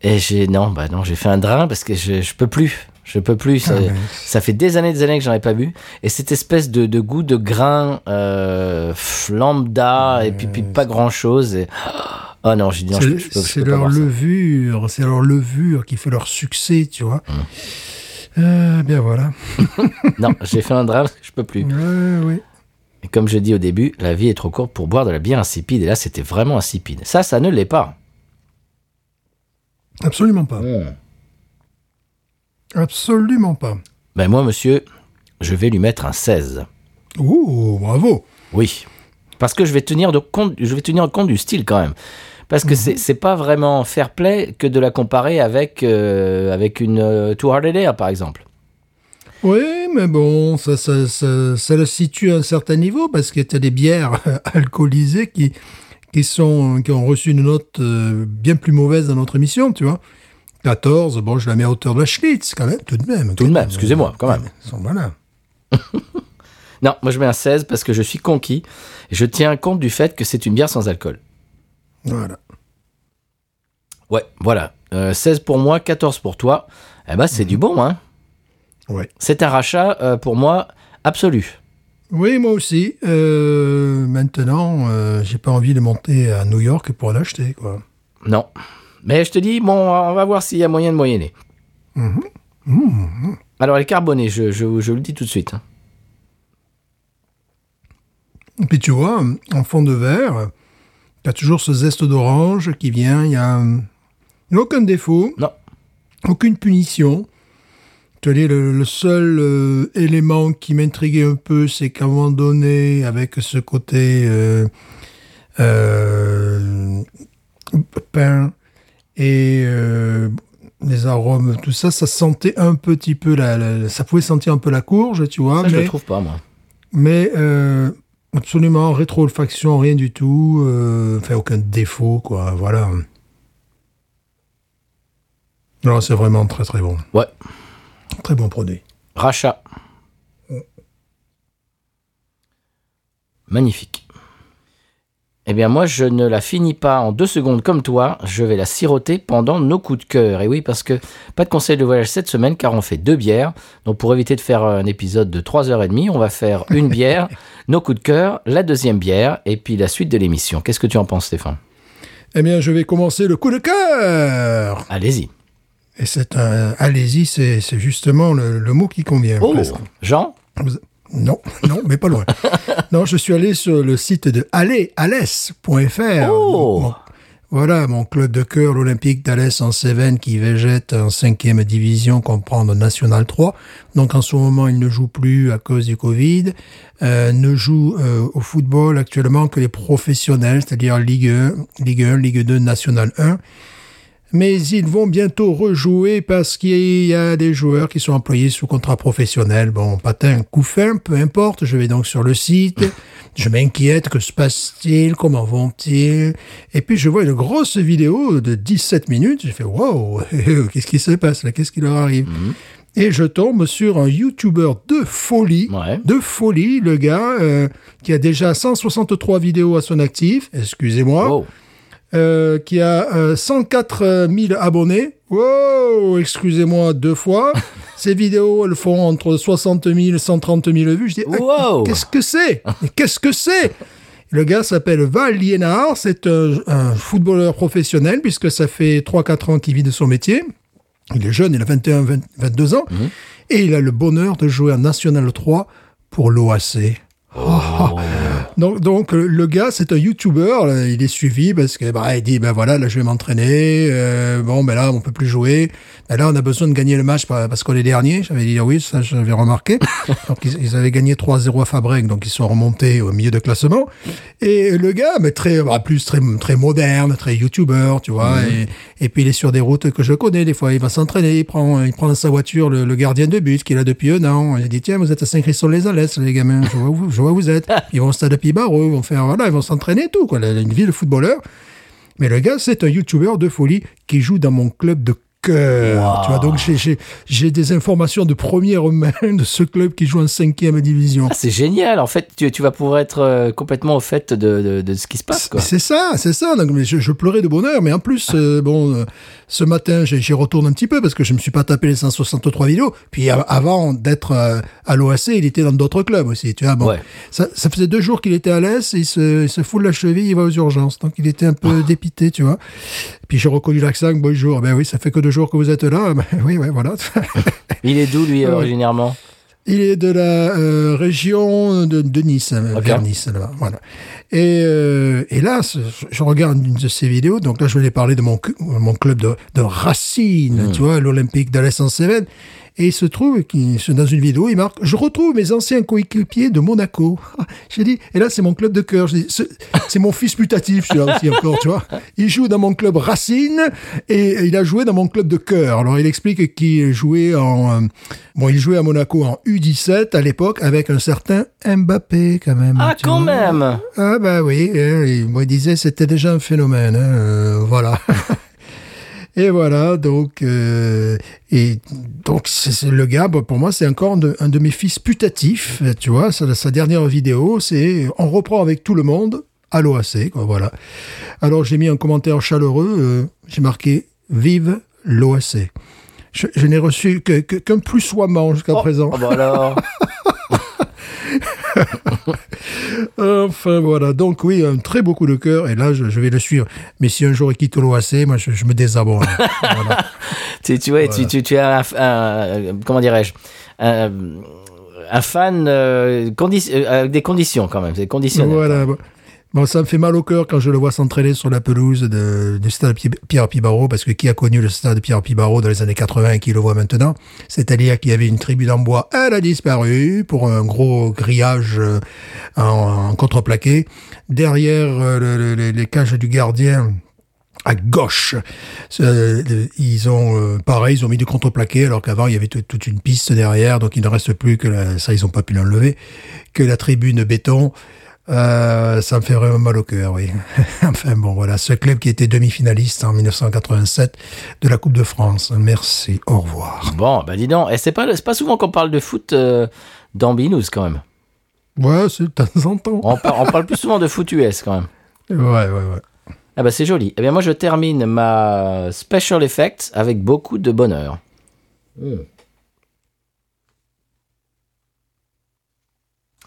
et j'ai, non, bah non, j'ai fait un drain parce que je, je peux plus. Je peux plus. Ça, Ah, mais- ça fait des années, des années que j'en ai pas bu. Et cette espèce de, de goût de grain euh, lambda et puis, puis pas grand chose. Et... Oh non, j'ai dit non, je, C'est leur levure, c'est leur levure qui fait leur succès, tu vois. Hum. Euh, bien voilà. Non, j'ai fait un que je peux plus. Ouais, oui. Et comme je dis au début, la vie est trop courte pour boire de la bière insipide. Et là, c'était vraiment insipide. Ça, ça ne l'est pas. Absolument pas. Absolument pas. Ben moi, monsieur, je vais lui mettre un 16. Oh, bravo. Oui. Parce que je vais tenir, de compte, je vais tenir compte du style quand même. Parce que c'est c'est pas vraiment fair play que de la comparer avec, euh, avec une euh, Too Hard Air, par exemple. Oui, mais bon, ça, ça, ça, ça le situe à un certain niveau parce que tu as des bières alcoolisées qui, qui, sont, qui ont reçu une note euh, bien plus mauvaise dans notre émission, tu vois. 14, bon, je la mets à hauteur de la Schlitz, quand même, tout de même. Tout de même, excusez-moi, quand même. Voilà. Non, moi je mets un 16 parce que je suis conquis. Et je tiens compte du fait que c'est une bière sans alcool. Voilà. Ouais, voilà. Euh, 16 pour moi, 14 pour toi. Eh ben, c'est du bon, hein. Ouais. C'est un rachat, euh, pour moi, absolu. Oui, moi aussi. Euh, maintenant, euh, j'ai pas envie de monter à New York pour l'acheter, quoi. Non. Mais je te dis, bon, on va voir s'il y a moyen de moyenner. Alors, elle est carbonée, je, je, je le dis tout de suite. hein. Et puis tu vois, en fond de verre, tu as toujours ce zeste d'orange qui vient, il n'y a, il y a aucun défaut, Non. aucune punition. Tu le, le seul euh, élément qui m'intriguait un peu, c'est qu'à un moment donné, avec ce côté euh, euh, pain et euh, les arômes, tout ça, ça sentait un petit peu la, la- ça pouvait sentir un peu la courge, tu vois. Ça, je mais le trouve pas, moi. mais euh, absolument rétro-olfaction, rien du tout. Euh, enfin, aucun défaut, quoi. Voilà. Non, c'est vraiment très très bon. Ouais. Très bon produit. Rachat. Magnifique. Eh bien, moi, je ne la finis pas en deux secondes comme toi. Je vais la siroter pendant nos coups de cœur. Et oui, parce que pas de conseil de voyage cette semaine, car on fait deux bières. Donc, pour éviter de faire un épisode de 3h30, on va faire une bière, nos coups de cœur, la deuxième bière, et puis la suite de l'émission. Qu'est-ce que tu en penses, Stéphane? Eh bien, je vais commencer le coup de cœur. Allez-y. Et c'est un. Allez-y, c'est justement le, le mot qui convient. Oh. Jean? Vous- Non, non, mais pas loin. non, je suis allé sur le site de allésalès.fr. Oh. Voilà, mon club de cœur, l'Olympique d'Alès en Cévennes, qui végète en cinquième division, comprendre National 3. Donc en ce moment, il ne joue plus à cause du Covid. Euh, ne joue euh, au football actuellement que les professionnels, c'est-à-dire Ligue 1, Ligue 1, Ligue 2, National 1 mais ils vont bientôt rejouer parce qu'il y a des joueurs qui sont employés sous contrat professionnel. Bon, patin, coup fin, peu importe, je vais donc sur le site, je m'inquiète, que se passe-t-il, comment vont-ils? Et puis je vois une grosse vidéo de 17 minutes, j'ai fait « wow, qu'est-ce qui se passe là, qu'est-ce qui leur arrive? Et je tombe sur un YouTuber de folie, Ouais. de folie, le gars euh, qui a déjà 163 vidéos à son actif, excusez-moi. Euh, qui a euh, 104 000 abonnés. Wow, excusez-moi deux fois. Ces vidéos, elles font entre 60 000 et 130 000 vues. Je dis, ah, Wow. qu'est-ce que c'est? Qu'est-ce que c'est? Le gars s'appelle Val Liénard, c'est un, un footballeur professionnel puisque ça fait 3-4 ans qu'il vit de son métier. Il est jeune, il a 21, 20 22 ans. Et il a le bonheur de jouer en National 3 pour l'OAC. Donc, donc euh, le gars, c'est un YouTuber. Il est suivi parce que bah, il dit ben voilà, là je vais m'entraîner. euh, bon, ben là on peut plus jouer. Ben là on a besoin de gagner le match pa- parce qu'on est dernier. J'avais dit oui, ça j'avais remarqué. donc ils, ils avaient gagné 3-0 à Fabrec, donc ils sont remontés au milieu de classement. Et le gars, mais très, bah, plus très très moderne, très YouTuber, tu vois. Et, et puis il est sur des routes que je connais. Des fois, il va s'entraîner, il prend, il prend dans sa voiture le, le gardien de but qu'il a depuis un an. Il dit tiens, vous êtes à Saint-Christophe-les-Alès, les gamins. Je vois où, vous- je vois où vous êtes. Ils vont au stade Pibareux, ils vont faire voilà, ils vont s'entraîner tout quoi. Une vie de footballeur. Mais le gars, c'est un YouTuber de folie qui joue dans mon club de cœur. Tu vois, donc j'ai- des informations de première main de ce club qui joue en cinquième division. Ah, c'est génial. En fait, tu, tu vas pouvoir être euh, complètement au fait de, de, de ce qui se passe. C'est ça, c'est ça. Donc, mais je, je pleurais de bonheur, mais en plus, euh, bon, euh, ce matin, j'y retourne un petit peu parce que je me suis pas tapé les 163 vidéos. Puis av- avant d'être euh, à l'OAC, il était dans d'autres clubs aussi. Tu vois, bon, Ouais. ça, ça faisait deux jours qu'il était à l'aise, il se, il se fout de la cheville, il va aux urgences. Donc, il était un peu dépité, tu vois. Puis j'ai reconnu l'accent, bonjour. Ben oui, ça fait que deux jours que vous êtes là. Ben oui, ouais, voilà. Il est d'où, lui, originairement? Il est de la euh, région de, de Nice, euh, Ok. vers Nice, là Voilà. Et, euh, et là, je regarde une de ses vidéos. Donc là, je vais parler de mon, club de, de Racine, tu vois, l'Olympique d'Alès en Cévennes. Et il se trouve dans une vidéo, il marque Je retrouve mes anciens coéquipiers de Monaco. J'ai dit, et là, c'est mon club de cœur. C'est mon fils putatif, celui-là aussi, encore, tu vois. Il joue dans mon club Racine et il a joué dans mon club de cœur. Alors, il explique qu'il jouait en. euh, Bon, il jouait à Monaco en U17 à l'époque avec un certain Mbappé, quand même. Ah, quand vois. même Ah, bah oui. hein, il- moi, il disait c'était déjà un phénomène. hein, euh, voilà. Et voilà, donc, euh, et donc c'est le gars, pour moi, c'est encore un de, un de mes fils putatifs, tu vois. Sa, sa dernière vidéo, c'est on reprend avec tout le monde à l'OAC, quoi, voilà. Alors j'ai mis un commentaire chaleureux, euh, j'ai marqué Vive l'OAC. Je, je n'ai reçu que- que- qu'un plus soiement jusqu'à présent. Oh, bah alors Enfin voilà, donc oui, un très beau coup de cœur, et là je, je vais le suivre. Mais si un jour il quitte l'OAC, moi je, je me désabonne. Voilà. tu, tu, vois, tu, tu, tu as un, un- comment dirais-je un- un fan euh, condi- euh, avec des conditions quand même, c'est conditionnel. Voilà. Bon. Ça me fait mal au cœur quand je le vois s'entraîner sur la pelouse de- du stade Pi- Pierre Pibaro, parce que qui a connu le stade Pierre Pibaro dans les années 80 et qui le voit maintenant? C'est-à-dire qu'il y avait une tribune en bois, elle a disparu pour un gros grillage euh, en, contreplaqué. Derrière euh, le- le- les- cages du gardien, à gauche. Ils ont euh, pareil, ils ont mis du contreplaqué alors qu'avant il y avait tout- toute une piste derrière, donc il ne reste plus que la, ça ils ont pas pu l'enlever, que la tribune béton. Euh, ça me fait vraiment mal au cœur, oui. enfin bon, voilà, ce club qui était demi-finaliste en 1987 de la Coupe de France. Merci, au revoir. Bon, bah dis donc, et c'est pas, c'est pas souvent qu'on parle de foot euh, dans Binous quand même. Ouais, c'est de temps en temps. On, par- on parle plus souvent de foot US quand même. Ouais, ouais, ouais. Ah bah c'est joli. Eh bien moi je termine ma special effects avec beaucoup de bonheur.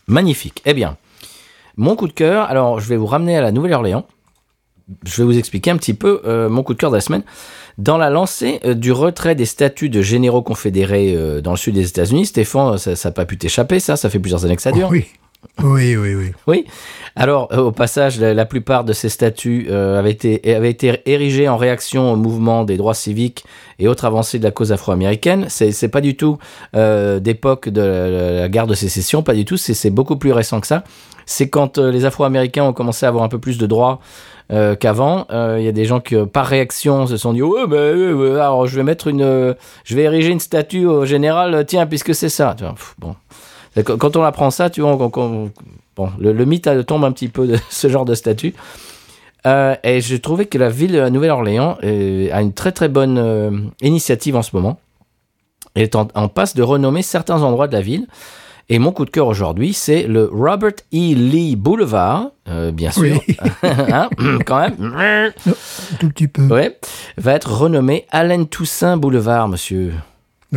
Magnifique. Eh bien, mon coup de cœur, alors je vais vous ramener à la Nouvelle-Orléans. Je vais vous expliquer un petit peu euh, mon coup de cœur de la semaine. Dans la lancée euh, du retrait des statuts de généraux confédérés euh, dans le sud des États-Unis, Stéphane, ça n'a pas pu t'échapper, ça, ça fait plusieurs années que ça dure. Oui. Oui, oui, oui. Oui. Alors, euh, au passage, la, plupart de ces statuts euh, avaient, été, avaient été érigés en réaction au mouvement des droits civiques et autres avancées de la cause afro-américaine. C'est, pas du tout euh, d'époque de la, guerre de sécession, pas du tout. C'est, beaucoup plus récent que ça. C'est quand euh, les Afro-Américains ont commencé à avoir un peu plus de droits qu'avant. Il y a des gens qui, par réaction, se sont dit ouais, bah, ouais, ouais, alors je vais mettre une, je vais ériger une statue au général. Tiens, puisque c'est ça. Bon. Quand on apprend ça, tu vois, on- on- bon, le, le mythe tombe un petit peu de ce genre de statut. Euh, et j'ai trouvé que la ville de la Nouvelle-Orléans euh, a une très très bonne euh, initiative en ce moment. Elle est en, en passe de renommer certains endroits de la ville. Et mon coup de cœur aujourd'hui, c'est le Robert E. Lee Boulevard, bien sûr, Oui. Hein, quand même, Un tout petit peu. ouais, va être renommé Allen Toussaint Boulevard, monsieur.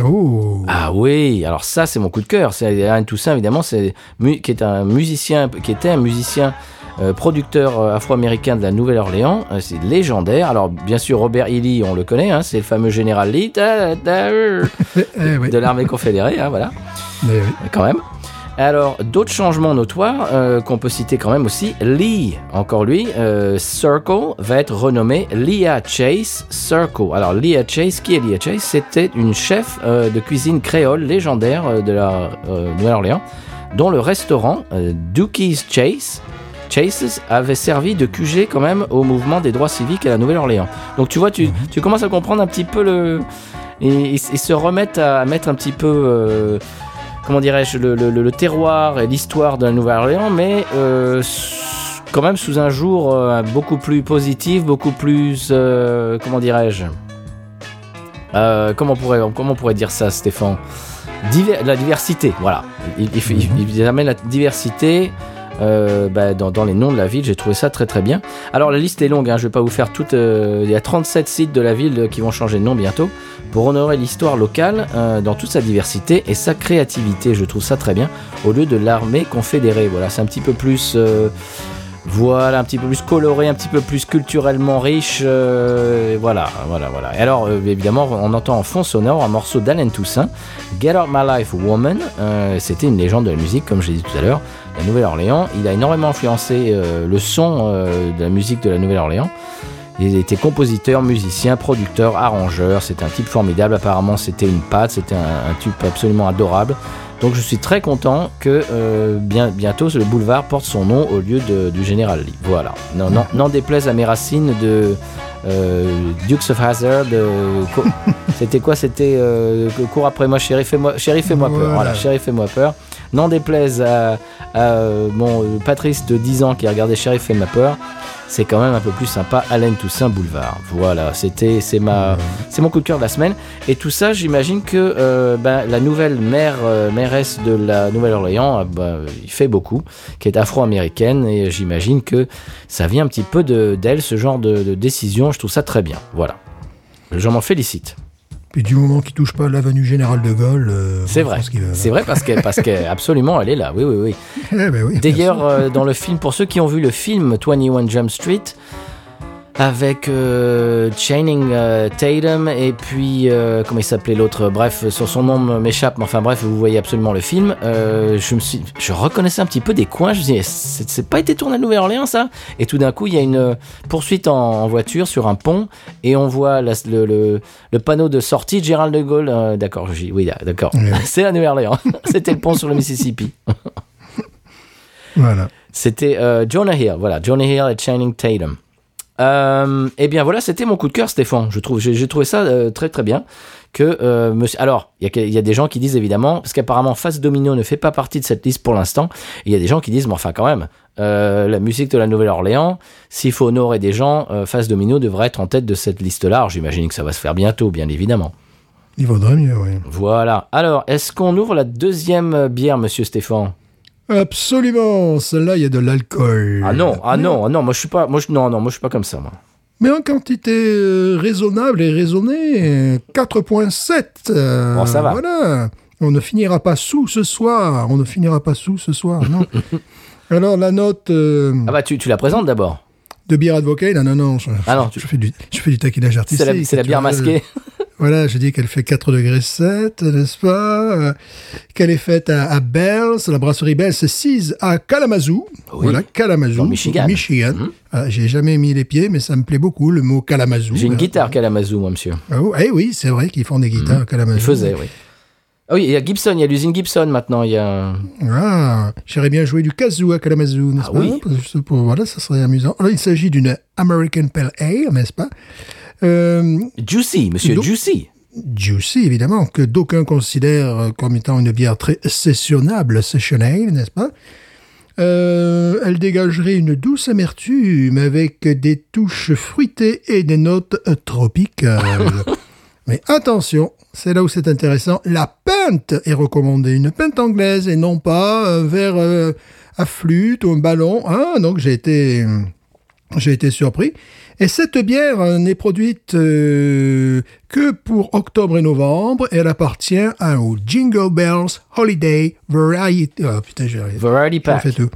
Oh. Ah oui, alors ça c'est mon coup de cœur. C'est Alain Toussaint évidemment, c'est qui est un musicien, qui était un musicien euh, producteur euh, afro-américain de la Nouvelle-Orléans. Euh, c'est légendaire. Alors bien sûr Robert E. Lee, on le connaît, hein, c'est le fameux général Lee ta- ta- Eh, oui. de l'armée confédérée, hein, voilà, Eh oui. quand même. Alors, d'autres changements notoires euh, qu'on peut citer quand même aussi. Lee, encore lui, euh, Circle va être renommé Leah Chase Circle. Alors, Leah Chase, qui est Leah Chase? C'était une chef euh, de cuisine créole légendaire de la Nouvelle-Orléans, dont le restaurant Dookie's Chase. Chases avait servi de QG quand même au mouvement des droits civiques à la Nouvelle-Orléans. Donc tu vois, tu, tu commences à comprendre un petit peu le... Et ils ils se remettent à mettre un petit peu... euh, comment dirais-je, le, le- le- le terroir et l'histoire de la Nouvelle-Orléans, mais euh, quand même sous un jour euh, beaucoup plus positif, beaucoup plus, euh, comment dirais-je, comment, pourrait, comment on pourrait dire ça, Stéphane? Diver- La diversité, voilà. Il, il, fait- il- il amène la diversité. euh, bah, dans, dans les noms de la ville, j'ai trouvé ça très très bien. Alors la liste est longue, hein, je vais pas vous faire toute. euh, il y a 37 sites de la ville qui vont changer de nom bientôt pour honorer l'histoire locale euh, dans toute sa diversité et sa créativité. Je trouve ça très bien. Au lieu de l'armée confédérée, voilà, c'est un petit peu plus, euh, voilà, un petit peu plus coloré, un petit peu plus culturellement riche. euh, voilà, voilà, voilà. Et alors, évidemment, on entend en fond sonore un morceau d'Alain Toussaint, Get Out My Life Woman. C'était une légende de la musique, comme j'ai dit tout à l'heure, la Nouvelle-Orléans. Il a énormément influencé le son de la musique de la Nouvelle-Orléans. Il était compositeur, musicien, producteur, arrangeur. C'était un type formidable. Apparemment, c'était une patte. C'était un, un type absolument adorable. Donc, je suis très content que euh, bien, bientôt le boulevard porte son nom au lieu de- du général Lee. Voilà. Non, non, n'en déplaise à mes racines de euh, Dukes of Hazzard. euh, co- c'était quoi? C'était euh, cours après moi, chérie, fais-moi, fais-moi peur. Voilà. Voilà, chérie, fais-moi peur. N'en déplaise à, à, mon Patrice de 10 ans qui a regardé Chérie, fais-moi peur c'est quand même un peu plus sympa Alain Toussaint Boulevard. Voilà, c'était c'est ma c'est mon coup de cœur de la semaine et tout ça, j'imagine que euh, ben, la nouvelle maire euh, mairesse de la Nouvelle-Orléans, euh, ben, il fait beaucoup, qui est afro-américaine et j'imagine que ça vient un petit peu de d'elle ce genre de, de décision. Je trouve ça très bien. Voilà, je m'en félicite. Puis du moment qu'il touche pas l'avenue Général de Gaulle, euh, C'est vrai, c'est vrai parce que parce que absolument elle est là. Oui oui oui. Eh ben oui, D'ailleurs, euh, dans le film, pour ceux qui ont vu le film 21 Jump Street, avec euh, Channing euh, Tatum et puis euh, comment il s'appelait l'autre? Bref son, son nom m'échappe mais enfin bref vous voyez absolument le film Euh, je me suis je reconnaissais un petit peu des coins je me disais c'est c'est pas été tourné à Nouvelle-Orléans ça? Et tout d'un coup il y a une poursuite en, en voiture sur un pont et on voit la- le, le, le panneau de sortie de Gérald de Gaulle d'accord oui d'accord Oui. c'est à Nouvelle-Orléans c'était le pont sur le Mississippi Voilà. c'était Jonah Hill, voilà, Jonah Hill et Channing Tatum. Euh, eh bien voilà, c'était mon coup de cœur, Stéphane. Je trouve, j'ai trouvé ça euh, très très bien. Que euh, monsieur, alors, il y, a y des gens qui disent évidemment, parce qu'apparemment Face Domino ne fait pas partie de cette liste pour l'instant. Il y a des gens qui disent, mais enfin quand même, la musique de la Nouvelle-Orléans, s'il faut honorer des gens, Face Domino devrait être en tête de cette liste-là. J'imagine que ça va se faire bientôt, bien évidemment. Il vaudrait mieux, oui. Voilà. Alors, est-ce qu'on ouvre la deuxième bière, Monsieur Stéphane? Absolument. Celle-là, il y a de l'alcool. Ah non, ah non, ah non, moi je suis pas, moi je, non, non, moi je suis pas comme ça, moi. Mais en quantité euh, raisonnable et raisonnée, euh, 4.7. euh, Bon, ça va. Voilà. On ne finira pas sous ce soir. On ne finira pas sous ce soir, non. Alors, la note euh, Ah bah tu, tu la présentes d'abord. de bière advocate, non, non, non. Je, Ah non, je fais, du, je fais du taquinage artistique. C'est la, bière masquée. Voilà, je dis qu'elle fait 4 degrés 7, n'est-ce pas euh, Qu'elle est faite à, à Bells, la brasserie Bells, 6 à Kalamazoo. Voilà, Kalamazoo. Michigan. Michigan. Ah, J'ai jamais mis les pieds, mais ça me plaît beaucoup, le mot Kalamazoo. J'ai une Euh, guitare Kalamazoo, moi, monsieur. ah oui, eh oui, c'est vrai qu'ils font des guitares à Kalamazoo. Il faisait, oui. Ah oui, il y a Gibson, il y a l'usine Gibson maintenant. Il y a. Ah, j'aurais bien joué du kazoo à Kalamazoo, n'est-ce Ah pas oui. Pour- Voilà, ça serait amusant. Alors, il s'agit d'une American Pale Ale, n'est-ce pas? Juicy, monsieur Donc- Juicy. Juicy, évidemment, que d'aucuns considèrent comme étant une bière très sessionnable, session ale, n'est-ce pas? Euh, Elle dégagerait une douce amertume avec des touches fruitées et des notes euh, tropicales. Mais attention, c'est là où c'est intéressant, la pinte est recommandée, une pinte anglaise et non pas un verre euh, à flûte ou un ballon. Ah, donc j'ai été... J'ai été surpris. Et cette bière euh, n'est produite euh, que pour octobre et novembre. Elle appartient à, au Jingle Bells Holiday Variety. Oh putain, j'ai. Variety Pack. fait tout.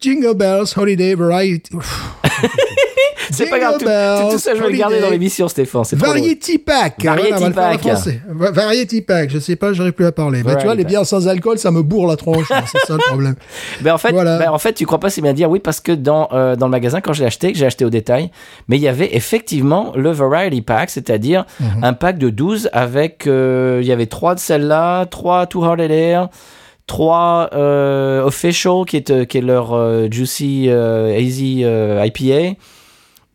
Jingle Bells Holiday Variety. C'est pas grave, tout, tout- tout ça, je vais le garder dans l'émission, Stéphane. Variety Pack. Variety Voilà, on va le faire en Pack. Variety Pack. Je sais pas, j'aurais plus à parler. Mais tu Variety vois, les bières sans alcool, ça me bourre la tronche. c'est ça le problème. Ben en fait, Voilà. ben en fait, tu crois pas c'est bien dire oui parce que dans euh, dans le magasin quand je l'ai acheté, que j'ai acheté au détail, mais il y avait effectivement le variety pack, c'est-à-dire Mhm. un pack de 12 avec euh, il y avait trois de celles-là, trois Too Hard Air, trois euh, official qui est qui est leur juicy hazy IPA.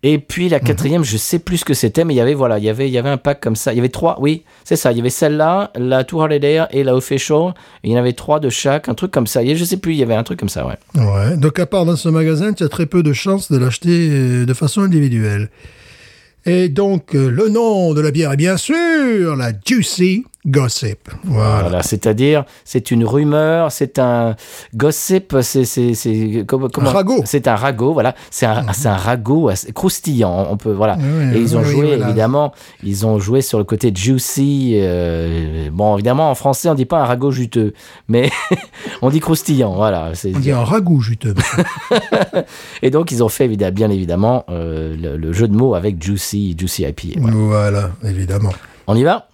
Et puis Mhm. la quatrième, je sais plus ce que c'était, mais il y avait voilà, il y avait il y avait un pack comme ça. Il y avait trois, oui, c'est ça. Il y avait celle-là, la Hard Air et la official. Et il y en avait trois de chaque, un truc comme ça. Et je sais plus, il y avait un truc comme ça, ouais. Ouais. Donc, à part dans ce magasin, tu as très peu de chances de l'acheter euh, de façon individuelle. Et donc, euh, le nom de la bière est bien sûr la Juicy Gossip. Voilà. Voilà, c'est-à-dire, c'est une rumeur, c'est un gossip, c'est c'est comment comment ragot. C'est un ragot, voilà, c'est un c'est un ragot croustillant, on peut voilà. Oui, Et ils ont oui, joué voilà. évidemment, ils ont joué sur le côté juicy. euh, bon, évidemment en français on dit pas un ragot juteux, mais on dit croustillant, voilà. On dit un ragoût juteux. Et donc ils ont fait bien évidemment euh, le, le jeu de mots avec juicy, juicy voilà. voilà, évidemment. On y va?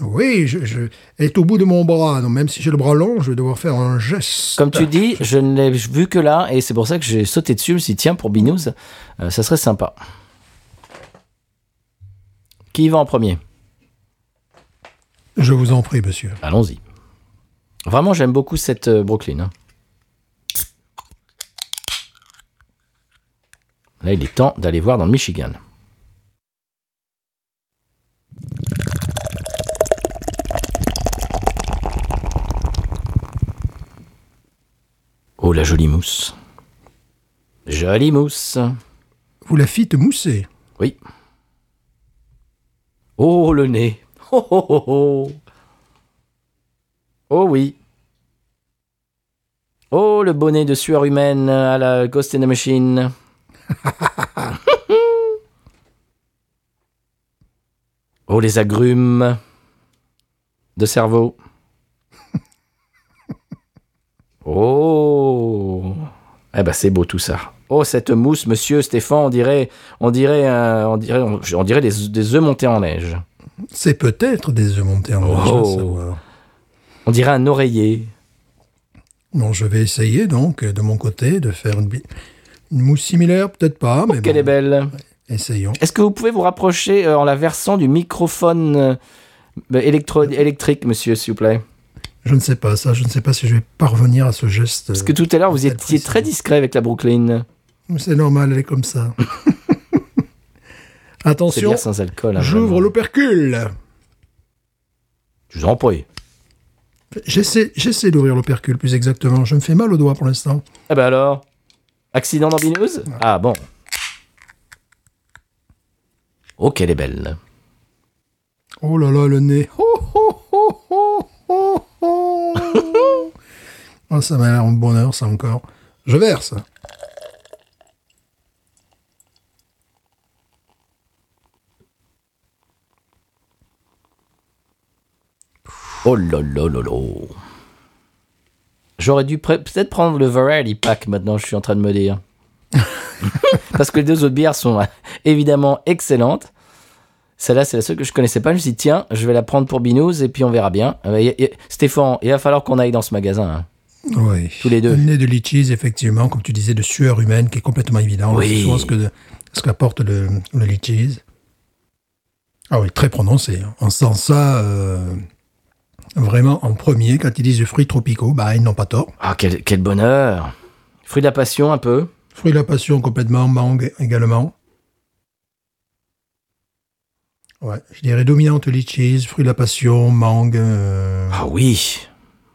Oui, je, je- elle est au bout de mon bras. Donc, même si j'ai le bras long, je vais devoir faire un geste. Comme tu dis, je ne l'ai vu que là, et c'est pour ça que j'ai sauté dessus. Je me suis dit, tiens, pour Binous, euh, ça serait sympa. Qui y va en premier? Je vous en prie, monsieur. Allons-y. Vraiment, j'aime beaucoup cette euh, Brooklyn. hein. Là, il est temps d'aller voir dans le Michigan. Oh, la jolie mousse. Jolie mousse. Vous la fîtes mousser. Oui. Oh, le nez. Oh, oh, oh, oh. Oh oui. Oh, le bonnet de sueur humaine à la Ghost in the Machine. oh, les agrumes de cerveau. Oh. Eh ben, c'est beau tout ça. Oh, cette mousse, monsieur Stéphane, on dirait, on dirait, euh, on dirait, on, on dirait des, des œufs montés en neige. C'est peut-être des œufs montés en neige, Oh. On dirait un oreiller. Bon, je vais essayer donc de mon côté de faire une, mousse similaire, peut-être pas, mais Qu'elle bon, est belle. essayons. Est-ce que vous pouvez vous rapprocher euh, en la versant du microphone euh, électro électrique, monsieur, s'il vous plaît? Je ne sais pas ça, je ne sais pas si je vais parvenir à ce geste. Parce que tout à l'heure, vous Cette étiez très discret avec la Brooklyn. C'est normal, elle est comme ça. Attention, bien sans alcool. hein, j'ouvre l'opercule. Je vous en prie. J'essaie, j'essaie d'ouvrir l'opercule plus exactement. Je me fais mal au doigt pour l'instant. Eh ben alors Accident dans Binous Ah bon. Oh, qu'elle est belle. Oh là là, le nez. Oh, oh, oh, oh, oh, oh. Ça m'a l'air un bonheur, ça encore. Je verse. Oh là là. J'aurais dû peut-être prendre le Variety Pack maintenant, je suis en train de me dire. Parce que les deux autres bières sont euh, évidemment excellentes. Celle-là, c'est la seule que je connaissais pas. Je me suis dit, tiens, je vais la prendre pour Binous et puis on verra bien. Euh, Stéphane, il va falloir qu'on aille dans ce magasin. hein. Oui. Tous les deux. Un nez de litchis, effectivement, comme tu disais, de sueur humaine, qui est complètement évident. Oui. C'est souvent ce que ce qu'apporte le, le litchis. Ah oui, très prononcé. hein. On sent ça euh, vraiment en premier. Quand ils disent fruits tropicaux, bah, ils n'ont pas tort. Ah, quel, quel bonheur. Fruit de la passion, un peu. Fruits de la passion, complètement. Mangue également. Ouais, je dirais dominante litchis, fruits de la passion, mangue. euh, Ah oui.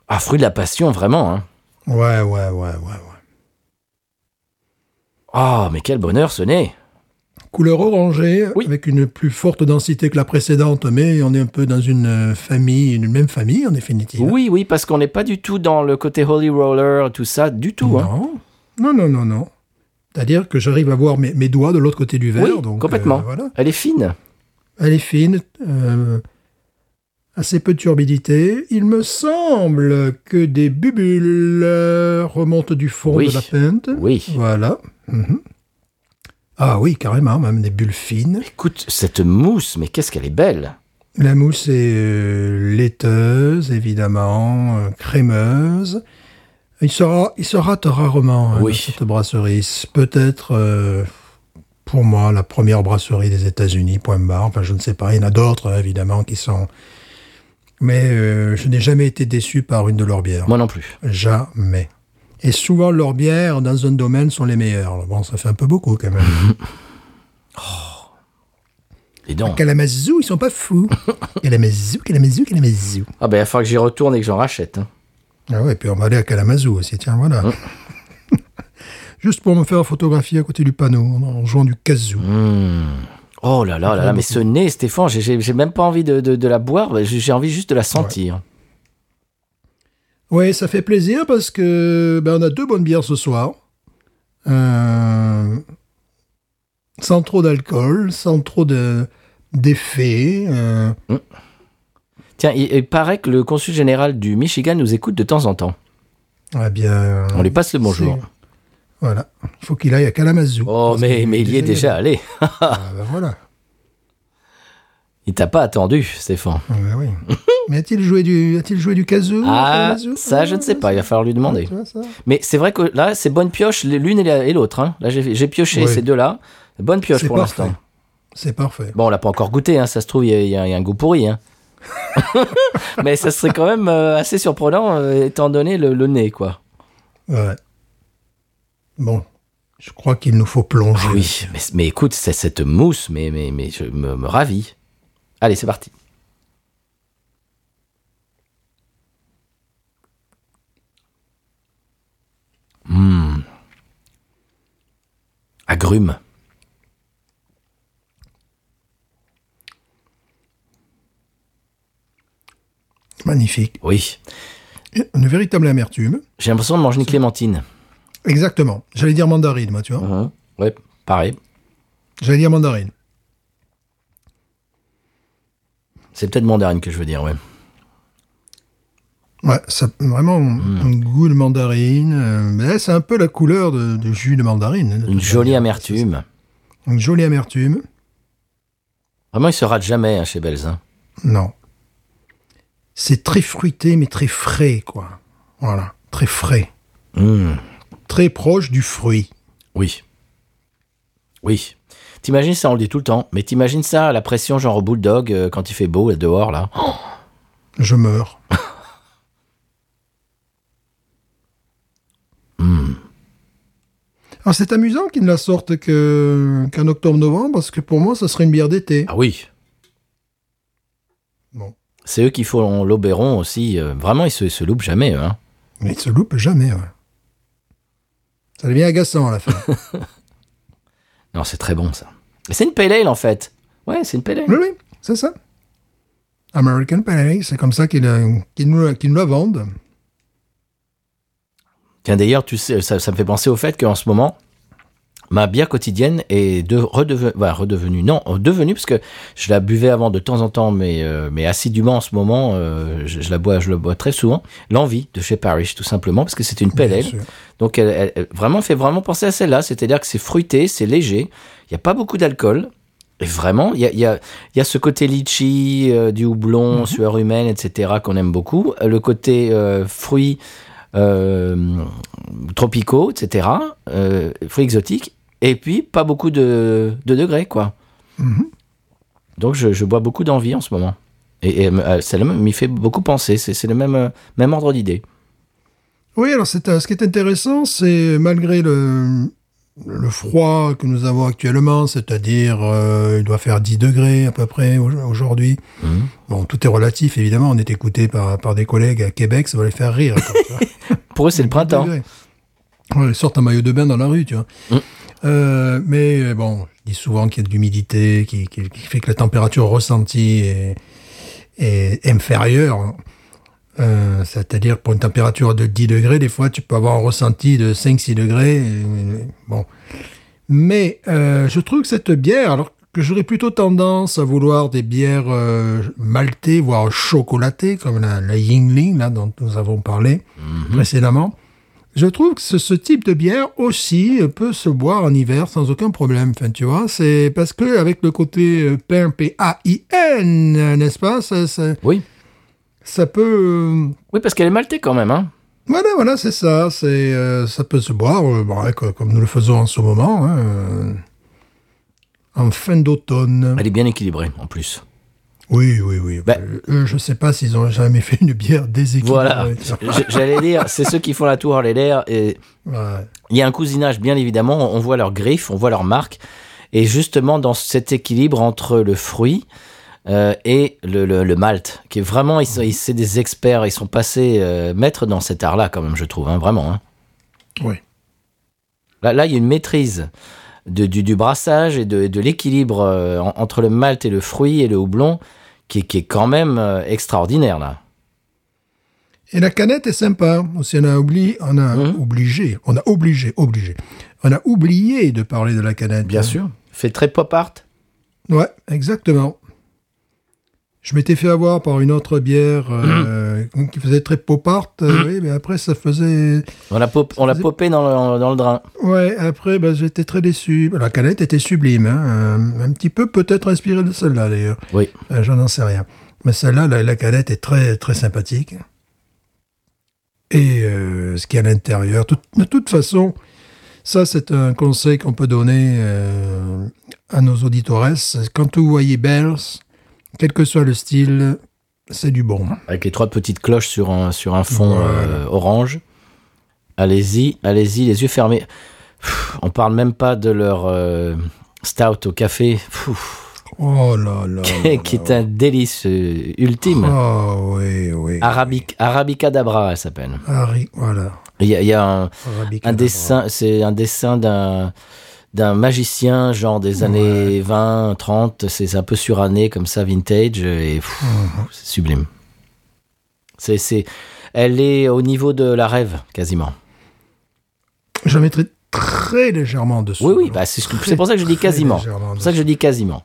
Ah, fruit de la passion, vraiment. Hein. Ouais, ouais, ouais, ouais, ouais. Ah, mais quel bonheur ce nez. Couleur orangée, Oui. avec une plus forte densité que la précédente, mais on est un peu dans une euh, famille, une même famille en définitive. Oui, oui, parce qu'on n'est pas du tout dans le côté Holy Roller, tout ça, du tout. hein. Non, non, non, non, non. C'est-à-dire que j'arrive à voir mes, mes doigts de l'autre côté du verre. Oui, donc, complètement. euh, voilà. Elle est fine. Elle est fine, euh, assez peu de turbidité. Il me semble que des bulles remontent du fond Oui. de la pinte. Oui. Voilà. Mhm. Ah oui, carrément, même des bulles fines. Écoute, cette mousse, mais qu'est-ce qu'elle est belle. La mousse est euh, laiteuse, évidemment, euh, crémeuse. Il sera, il se rate rarement, Oui. cette brasserie. Peut-être, pour moi, la première brasserie des États-Unis, point barre. Enfin, je ne sais pas. Il y en a d'autres, euh, évidemment, qui sont... Mais euh, je n'ai jamais été déçu par une de leurs bières. Moi non plus. Jamais. Et souvent, leurs bières, dans un domaine, sont les meilleures. Bon, ça fait un peu beaucoup, quand même. Et donc. Kalamazoo, ils sont pas fous. Kalamazoo, Kalamazoo, Kalamazoo. Ah ben, il va falloir que j'y retourne et que j'en rachète. hein. Ah ouais, puis on va aller à Kalamazoo aussi, tiens, voilà. Juste pour me faire photographier à côté du panneau, en jouant du kazoo. Mmh. Oh là là là là, mais ce nez, Stéphane, j'ai- même pas envie de, de- de la boire, j'ai envie juste de la sentir. Ouais, ça fait plaisir parce que ben, on a deux bonnes bières ce soir. Euh, sans trop d'alcool, sans trop de d'effet. euh, Tiens, il, il paraît que le consul général du Michigan nous écoute de temps en temps. eh bien, On lui passe le bonjour. Voilà. Il faut qu'il aille à Kalamazoo. Oh, mais, mais il y est déjà allé. Ah, ben voilà. Il t'a pas attendu, Stéphane. Ah, ben oui. mais a-t-il joué du, a-t-il joué du kazoo Ah, ça, je ne sais pas, il va falloir lui demander. Vois ça Mais c'est vrai que là, c'est bonne pioche, l'une et la- et l'autre. hein. Là, j'ai pioché Ouais. ces deux-là. Bonne pioche pour l'instant. C'est parfait. Bon, on l'a pas encore goûté, hein, ça se trouve, y, y il y a un goût pourri. hein. Mais ça serait quand même euh, assez surprenant, euh, étant donné le, le nez, quoi. Ouais. Bon, je crois qu'il nous faut plonger. Ah Oui, mais, mais écoute, c'est cette mousse, mais, mais, mais je me, me ravit. Allez, c'est parti. Hum. Agrumes. Magnifique. Oui. Une véritable amertume. J'ai l'impression de manger une clémentine. Exactement. J'allais dire mandarine, moi, tu vois. Mhm. Ouais, pareil. J'allais dire mandarine. C'est peut-être mandarine que je veux dire, ouais. Ouais, ça, vraiment un goût de mandarine. euh, mais c'est un peu la couleur de, jus de mandarine. hein, de Une toute jolie manière. amertume. Une jolie amertume. Vraiment, il se rate jamais hein, chez Belzin. Non. C'est très fruité, mais très frais, quoi. Voilà, très frais. Mmh. Très proche du fruit. Oui. Oui. T'imagines ça, on le dit tout le temps, mais t'imagines ça à la pression genre au bulldog euh, quand il fait beau là, dehors là. Oh, Je meurs. Alors c'est amusant qu'ils ne la sortent que qu'en octobre-novembre, parce que pour moi, ça serait une bière d'été. ah oui. Bon. C'est eux qui font l'Oberon aussi. euh, vraiment, ils se, se loupent jamais, hein. Mais ils se loupent jamais, ouais. Ça devient agaçant à la fin. Non, c'est très bon ça. C'est une pale ale en fait. Ouais, c'est une pale ale. oui, oui, c'est ça. American Pale Ale, c'est comme ça qu'ils qu'ils nous, nous la vendent. Tiens, d'ailleurs, tu sais, ça, ça me fait penser au fait qu'en ce moment, ma bière quotidienne est de, redeve- bah, redevenue, non, devenue, parce que je la buvais avant de temps en temps, mais, euh, mais assidûment en ce moment, euh, je, je la bois, je la bois très souvent. L'envie de chez Parrish, tout simplement, parce que c'est une sûr. Donc, elle, vraiment fait vraiment penser à celle-là, c'est-à-dire que c'est fruité, c'est léger, il n'y a pas beaucoup d'alcool. Et vraiment, il y a, y, a, il y a ce côté litchi, euh, du houblon, sueur humaine, etc., qu'on aime beaucoup. Le côté euh, fruits euh, tropicaux, etc., fruits exotiques. Et puis, pas beaucoup de, de degrés, quoi. Mhm. Donc, je, je bois beaucoup d'envie en ce moment. Et, et euh, ça m'y fait beaucoup penser. C'est le même, euh, même ordre d'idée. Oui, alors c'est, euh, ce qui est intéressant, c'est malgré le, le froid que nous avons actuellement, c'est-à-dire euh, il doit faire 10 degrés à peu près au- aujourd'hui. Mhm. Bon, tout est relatif, évidemment. On est écouté par, par des collègues à Québec, ça va les faire rire. Pour eux, c'est le printemps. degrés. Ouais, ils sortent un maillot de bain dans la rue, tu vois. Mm. Euh, mais euh, bon, je dis souvent qu'il y a de l'humidité, qui, qui, qui fait que la température ressentie est, est inférieure. Euh, C'est-à-dire pour une température de 10 degrés, des fois tu peux avoir un ressenti de 5-6 degrés. bon. Mais euh, je trouve que cette bière, alors que j'aurais plutôt tendance à vouloir des bières euh, maltées, voire chocolatées, comme la, la Yingling, là, dont nous avons parlé précédemment. Je trouve que ce, ce type de bière aussi euh, peut se boire en hiver sans aucun problème. Enfin, tu vois, c'est parce que avec le côté euh, pain, P-A-I-N, n'est-ce pas, ça, ça, Oui. ça peut... euh, Oui, parce qu'elle est maltée quand même. Hein. voilà, voilà, c'est ça. C'est, euh, ça peut se boire, euh, bon, ouais, co- comme nous le faisons en ce moment, hein, euh, en fin d'automne. Elle est bien équilibrée en plus. Oui, oui, oui. Bah- Euh, eux, je sais pas s'ils ont jamais fait une bière déséquilibrée. Voilà. J'allais dire, c'est ceux qui font la tour les l'air. Et Ouais. il y a un cousinage, bien évidemment. On voit leurs griffes, on voit leurs marques. Et justement, dans cet équilibre entre le fruit euh, et le, le, le malt, qui est vraiment, ils c'est des experts. Ils sont passés euh, maîtres dans cet art-là, quand même, je trouve, hein, vraiment. hein. Oui. Là, là, il y a une maîtrise de, du, du brassage et de, de l'équilibre euh, en- entre le malt et le fruit et le houblon qui, est- qui est quand même euh, extraordinaire, là. Et la canette est sympa. Aussi, on a oublié, on a Mhm. obligé, on a obligé, obligé. On a oublié de parler de la canette. Bien sûr. Fait très pop art. Ouais, exactement. Je m'étais fait avoir par une autre bière euh, qui faisait très pop art, euh, oui, mais après ça faisait, On l'a pop- on l'a faisait- popé dans le, dans le drain. ouais, après ben, j'étais très déçu. La canette était sublime, hein, un petit peu peut-être inspirée de celle-là d'ailleurs. Oui. Euh, J'en sais rien. Mais celle-là, la, la canette est très très sympathique. Et euh, ce qu'il y a à l'intérieur, tout- de toute façon, ça c'est un conseil qu'on peut donner euh, à nos auditores. Quand vous voyez Bells, quel que soit le style, c'est du bon. Avec les trois petites cloches sur un, sur un fond Voilà. euh, orange. Allez-y, allez-y, les yeux fermés. Pff, on parle même pas de leur euh, stout au café, pff, Oh là là. là qui là. est un délice euh, ultime. Oh oui, oui. Arabic, Arabicadabra, elle s'appelle. Harry, voilà. Il y a, il y a un, dessin, c'est un dessin d'un d'un magicien genre des années 20, 30, c'est un peu suranné comme ça, vintage, et pff, Mhm. c'est sublime. C'est, c'est, elle est au niveau de la rêve, quasiment. Je la mettrai très légèrement en dessous. Oui, oui, bah c'est, pour ça que je dis quasiment. C'est pour ça que je dis quasiment.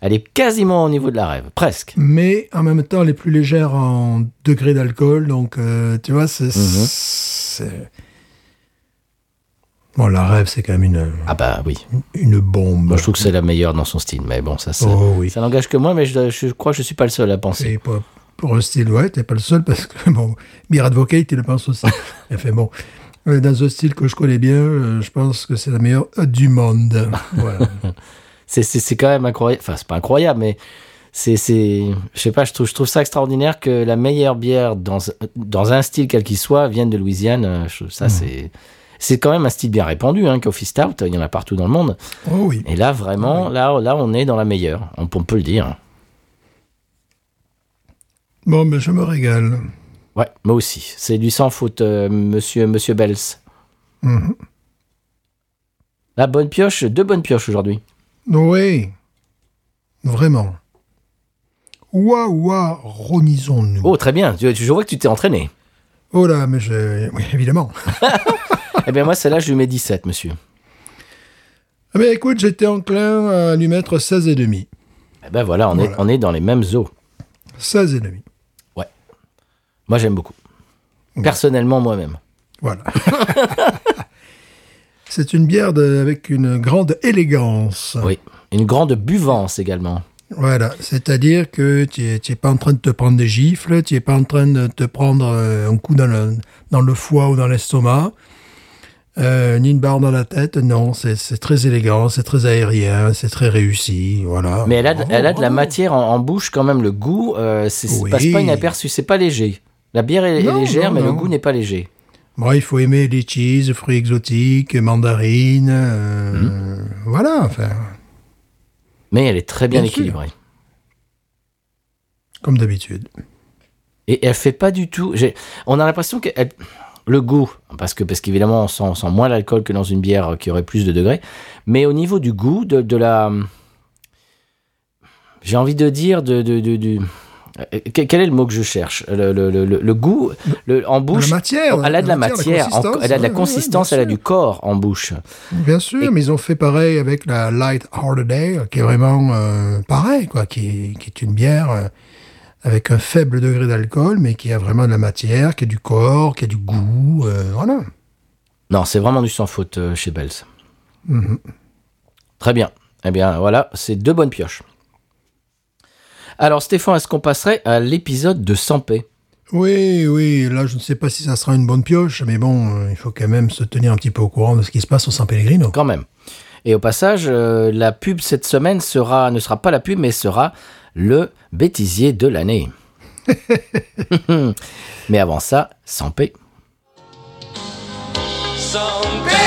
Elle est quasiment au niveau de la rêve, presque. mais en même temps, elle est plus légère en degré d'alcool. Donc, euh, tu vois, c'est. Mhm. c'est- Bon, la rêve, c'est quand même une, Ah bah oui. une bombe. Moi, je trouve que c'est la meilleure dans son style, mais bon, ça, ça, Oh oui. ça n'engage que moi, mais je, je crois que je suis pas le seul à penser. Pas pour un style, ouais, t'es pas le seul parce que, bon, Beer Advocate, il le pense aussi. Il fait bon. euh, Dans un style que je connais bien, euh, je pense que c'est la meilleure du monde. Voilà. C'est, quand même incroyable. Enfin, c'est pas incroyable, mais c'est, je sais pas, je trouve, je trouve ça extraordinaire que la meilleure bière dans, dans un style quel qu'il soit vienne de Louisiane. Euh, je- Ça, c'est, c'est quand même un style bien répandu, hein, Coffee Stout. Il y en a partout dans le monde. Oh oui. Et là, vraiment, là, là, on est dans la meilleure. On, on peut le dire. Bon, mais je me régale. Ouais, moi aussi. C'est du sans faute, euh, monsieur, monsieur Bells. Mhm. La bonne pioche, deux bonnes pioches aujourd'hui. Oui. Vraiment. Ouah, ouah, remisons-nous. Oh, très bien. Je vois que tu t'es entraîné. Oh là, mais je... Oui, évidemment. eh bien, moi, celle-là, je lui mets 17, monsieur. Ah ben écoute, j'étais enclin à lui mettre 16 et demi. Eh ben voilà, on, Est, on est dans les mêmes eaux. 16 et demi. Moi, j'aime beaucoup. Personnellement, moi-même. Voilà. C'est une bière de- avec une grande élégance. Oui. Une grande buvance également. Voilà, c'est-à-dire que tu n'es pas en train de te prendre des gifles, tu n'es pas en train de te prendre euh, un coup dans le, dans le foie ou dans l'estomac, euh, ni une barre dans la tête, non, c'est c'est très élégant, c'est très aérien, c'est très réussi, voilà. Mais elle a, de- elle a de la Oh. matière en, en bouche quand même. Le goût, euh, c'est Oui. passe pas inaperçu. C'est pas léger. La bière est, légère, non, mais le goût n'est pas léger. Bon, il faut aimer les cheese, fruits exotiques, mandarines, euh, Mhm. voilà, enfin, Mais elle est très bien, Bien sûr. équilibrée. comme d'habitude. Et elle fait pas du tout. j'ai- On a l'impression que elle- le goût, parce que parce qu'évidemment on sent, on sent moins l'alcool que dans une bière qui aurait plus de degrés, mais au niveau du goût, de, de la, j'ai envie de dire de, de, de- du- euh, quel est le mot que je cherche? Le, le, le, goût en bouche. la matière, elle a de la matière, en- consistance, elle a de la consistance, elle a du corps en bouche. Bien sûr, Et- mais ils ont fait pareil avec la Light Holiday, qui est vraiment euh, pareil, quoi, qui, est- qui est une bière euh, avec un faible degré d'alcool, mais qui a vraiment de la matière, qui a du corps, qui a du goût, euh, voilà. Non, c'est vraiment du sans faute euh, chez Bells. Mhm. Très bien. Eh bien, voilà, c'est deux bonnes pioches. Alors, Stéphane, est-ce qu'on passerait à l'épisode de Sampé Oui, oui, là je ne sais pas si ça sera une bonne pioche, mais bon, euh, il faut quand même se tenir un petit peu au courant de ce qui se passe au San Pellegrino. Quand même. Et au passage, euh, la pub cette semaine sera, ne sera pas la pub, mais sera le bêtisier de l'année. mais avant ça, Sampé. San Pellegrino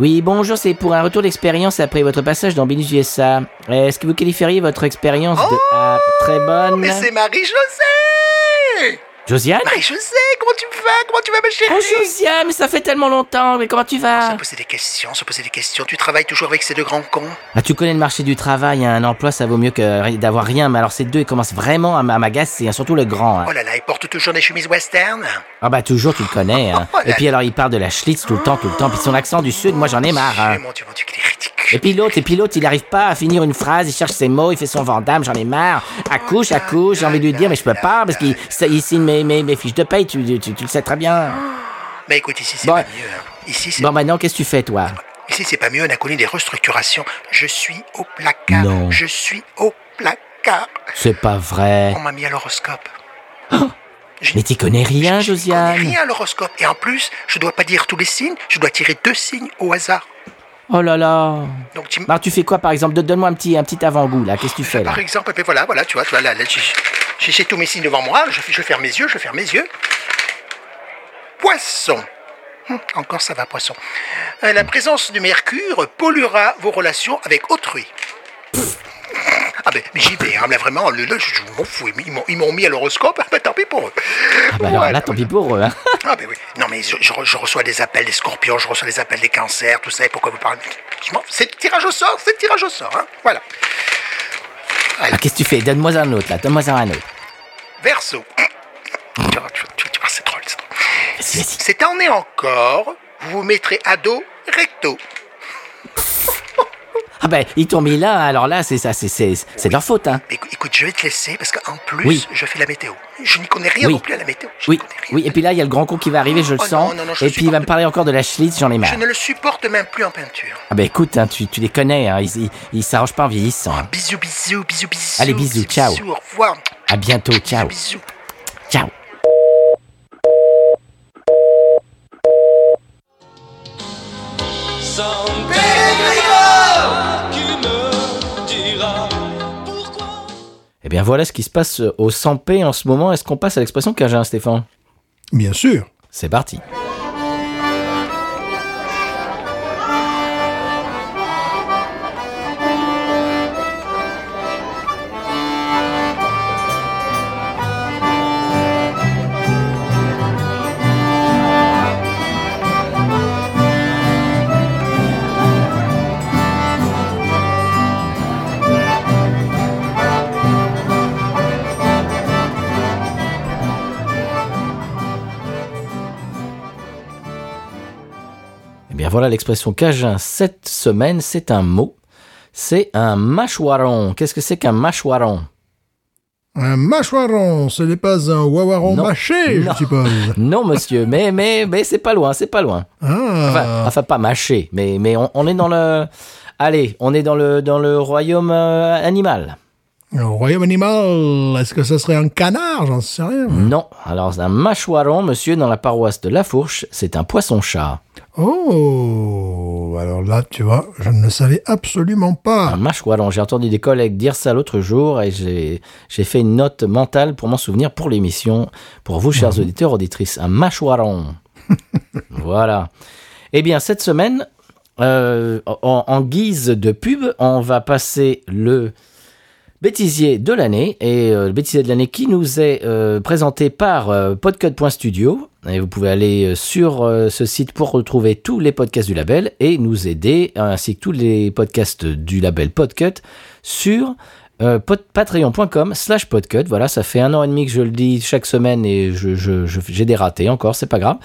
Oui, bonjour, c'est pour un retour d'expérience après votre passage dans Binus USA. Est-ce que vous qualifieriez votre expérience de ah, très bonne Mais c'est Marie-Josée Josiane Marie-Josée, comment tu vas Comment tu vas, ma chérie Oh Josiane, mais ça fait tellement longtemps, mais comment tu Se vas poser des questions, se poser des questions. Tu travailles toujours avec ces deux grands cons Ah, tu connais le marché du travail, hein, un emploi ça vaut mieux que d'avoir rien, mais alors ces deux ils commencent vraiment à, m'agacer, hein, surtout le grand. hein. Oh là là, ils portent toujours des chemises western Ah bah toujours tu le connais. Oh Et puis alors il parle de la Schlitz tout le temps, tout le temps, puis son accent du sud, moi j'en ai marre. Mon Dieu, mon Dieu, qu'il est ridicule. Et puis l'autre, et puis l'autre, il arrive pas à finir une phrase, il cherche ses mots, il fait son vandame, j'en ai marre. Accouche, accouche, j'ai envie de lui dire, mais je peux pas, parce qu'il ça- il signe mes, mes, mes fiches de paye, tu, tu, tu le sais très bien. Mais écoute, ici, c'est Bon. pas mieux. hein. Ici, c'est Bon maintenant, qu'est-ce que tu fais toi? Ici, c'est pas mieux. On a connu des restructurations. Je suis au placard. Non. Je suis au placard. C'est pas vrai. On m'a mis à l'horoscope. Mais t'y connais rien, Je- je Josiane. connais rien à l'horoscope. Et en plus, je dois pas dire tous les signes. Je dois tirer deux signes au hasard. Oh là là. Donc, tu Bah fais quoi par exemple? Donne- Donne-moi un petit, un petit avant-goût là, qu'est-ce que tu fais là? Par exemple, ben voilà, voilà, tu vois, tu vois, là, là, j'ai- tous mes signes devant moi, je, je ferme mes yeux, je ferme mes yeux. Poisson. Hum, encore ça va, poisson. Euh, la présence du mercure polluera vos relations avec autrui. Ah ben, mais j'y vais, hein, mais vraiment, là, je, je m'en fous. Ils m'ont- mis à l'horoscope, ben, tant pis pour eux. Ah bah alors là, tant pis pour eux. hein. Ah ben oui. Non mais je, je re- je reçois des appels des scorpions, je reçois des appels des cancers, tout ça, et pourquoi vous parlez? C'est le tirage au sort, c'est le tirage au sort, hein. Voilà. Ah, Qu'est-ce que tu fais? Donne-moi un autre là, donne-moi un autre. Verso. Tu vois, c'est drôle, c'est drôle. Vas-y, vas-y. Cette année encore, vous vous mettrez à dos recto. Ah bah ils t'ont mis là, alors là c'est ça, c'est c'est c'est de leur faute hein. Écoute, écoute, je vais te laisser parce qu'en plus, Oui. je fais la météo. Je n'y connais rien Oui. non plus à la météo. Je Oui, n'y connais rien. oui, et puis là il y a le grand con qui va arriver, je le Oh sens. non, non, non, je et le puis il va me parler encore de la Schlitz, j'en ai marre. Je ne le supporte même plus en peinture. Ah bah écoute, hein, tu, tu les connais, hein, ils ils- ils s'arrangent pas en vieillissant. hein. Bisous, bisous, bisous, bisous. Allez, bisous, ciao. Bisous, au revoir. À bientôt, ciao, Bisous. ciao. Me dira pourquoi? Eh bien voilà ce qui se passe au 100p en ce moment. Est-ce qu'on passe à l'expression Cajun, Stéphane? Bien sûr. C'est parti. Voilà l'expression Cajun cette semaine, c'est un mot. C'est un mâchoiron. Qu'est-ce que c'est qu'un mâchoiron? Un mâchoiron, ce n'est pas un wawaron Non. mâché, Non. je suppose. Non monsieur, mais mais mais c'est pas loin, c'est pas loin. Enfin, Ah, enfin, pas mâché, mais mais on, on est dans le Allez, on est dans le dans le royaume euh, animal. au royaume animal, est-ce que ce serait un canard? J'en sais rien. Non. Alors un mâchoiron, monsieur, dans la paroisse de La Fourche, c'est un poisson-chat. Oh, alors là, tu vois, je ne le savais absolument Un pas. mâchoiron. J'ai entendu des collègues dire ça l'autre jour et j'ai fait une note mentale pour m'en souvenir pour l'émission. Pour vous, chers auditeurs, auditrices, un mâchoiron. voilà. Eh bien, cette semaine, euh, en, en guise de pub, on va passer le bêtisier de l'année. Et euh, le bêtisier de l'année qui nous est euh, présenté par euh, podcut.studio et vous pouvez aller sur ce site pour retrouver tous les podcasts du label et nous aider ainsi que tous les podcasts du label Podcut sur euh, patreon.com slash podcut voilà ça fait un an et demi que je le dis chaque semaine et j'ai des ratés encore c'est pas grave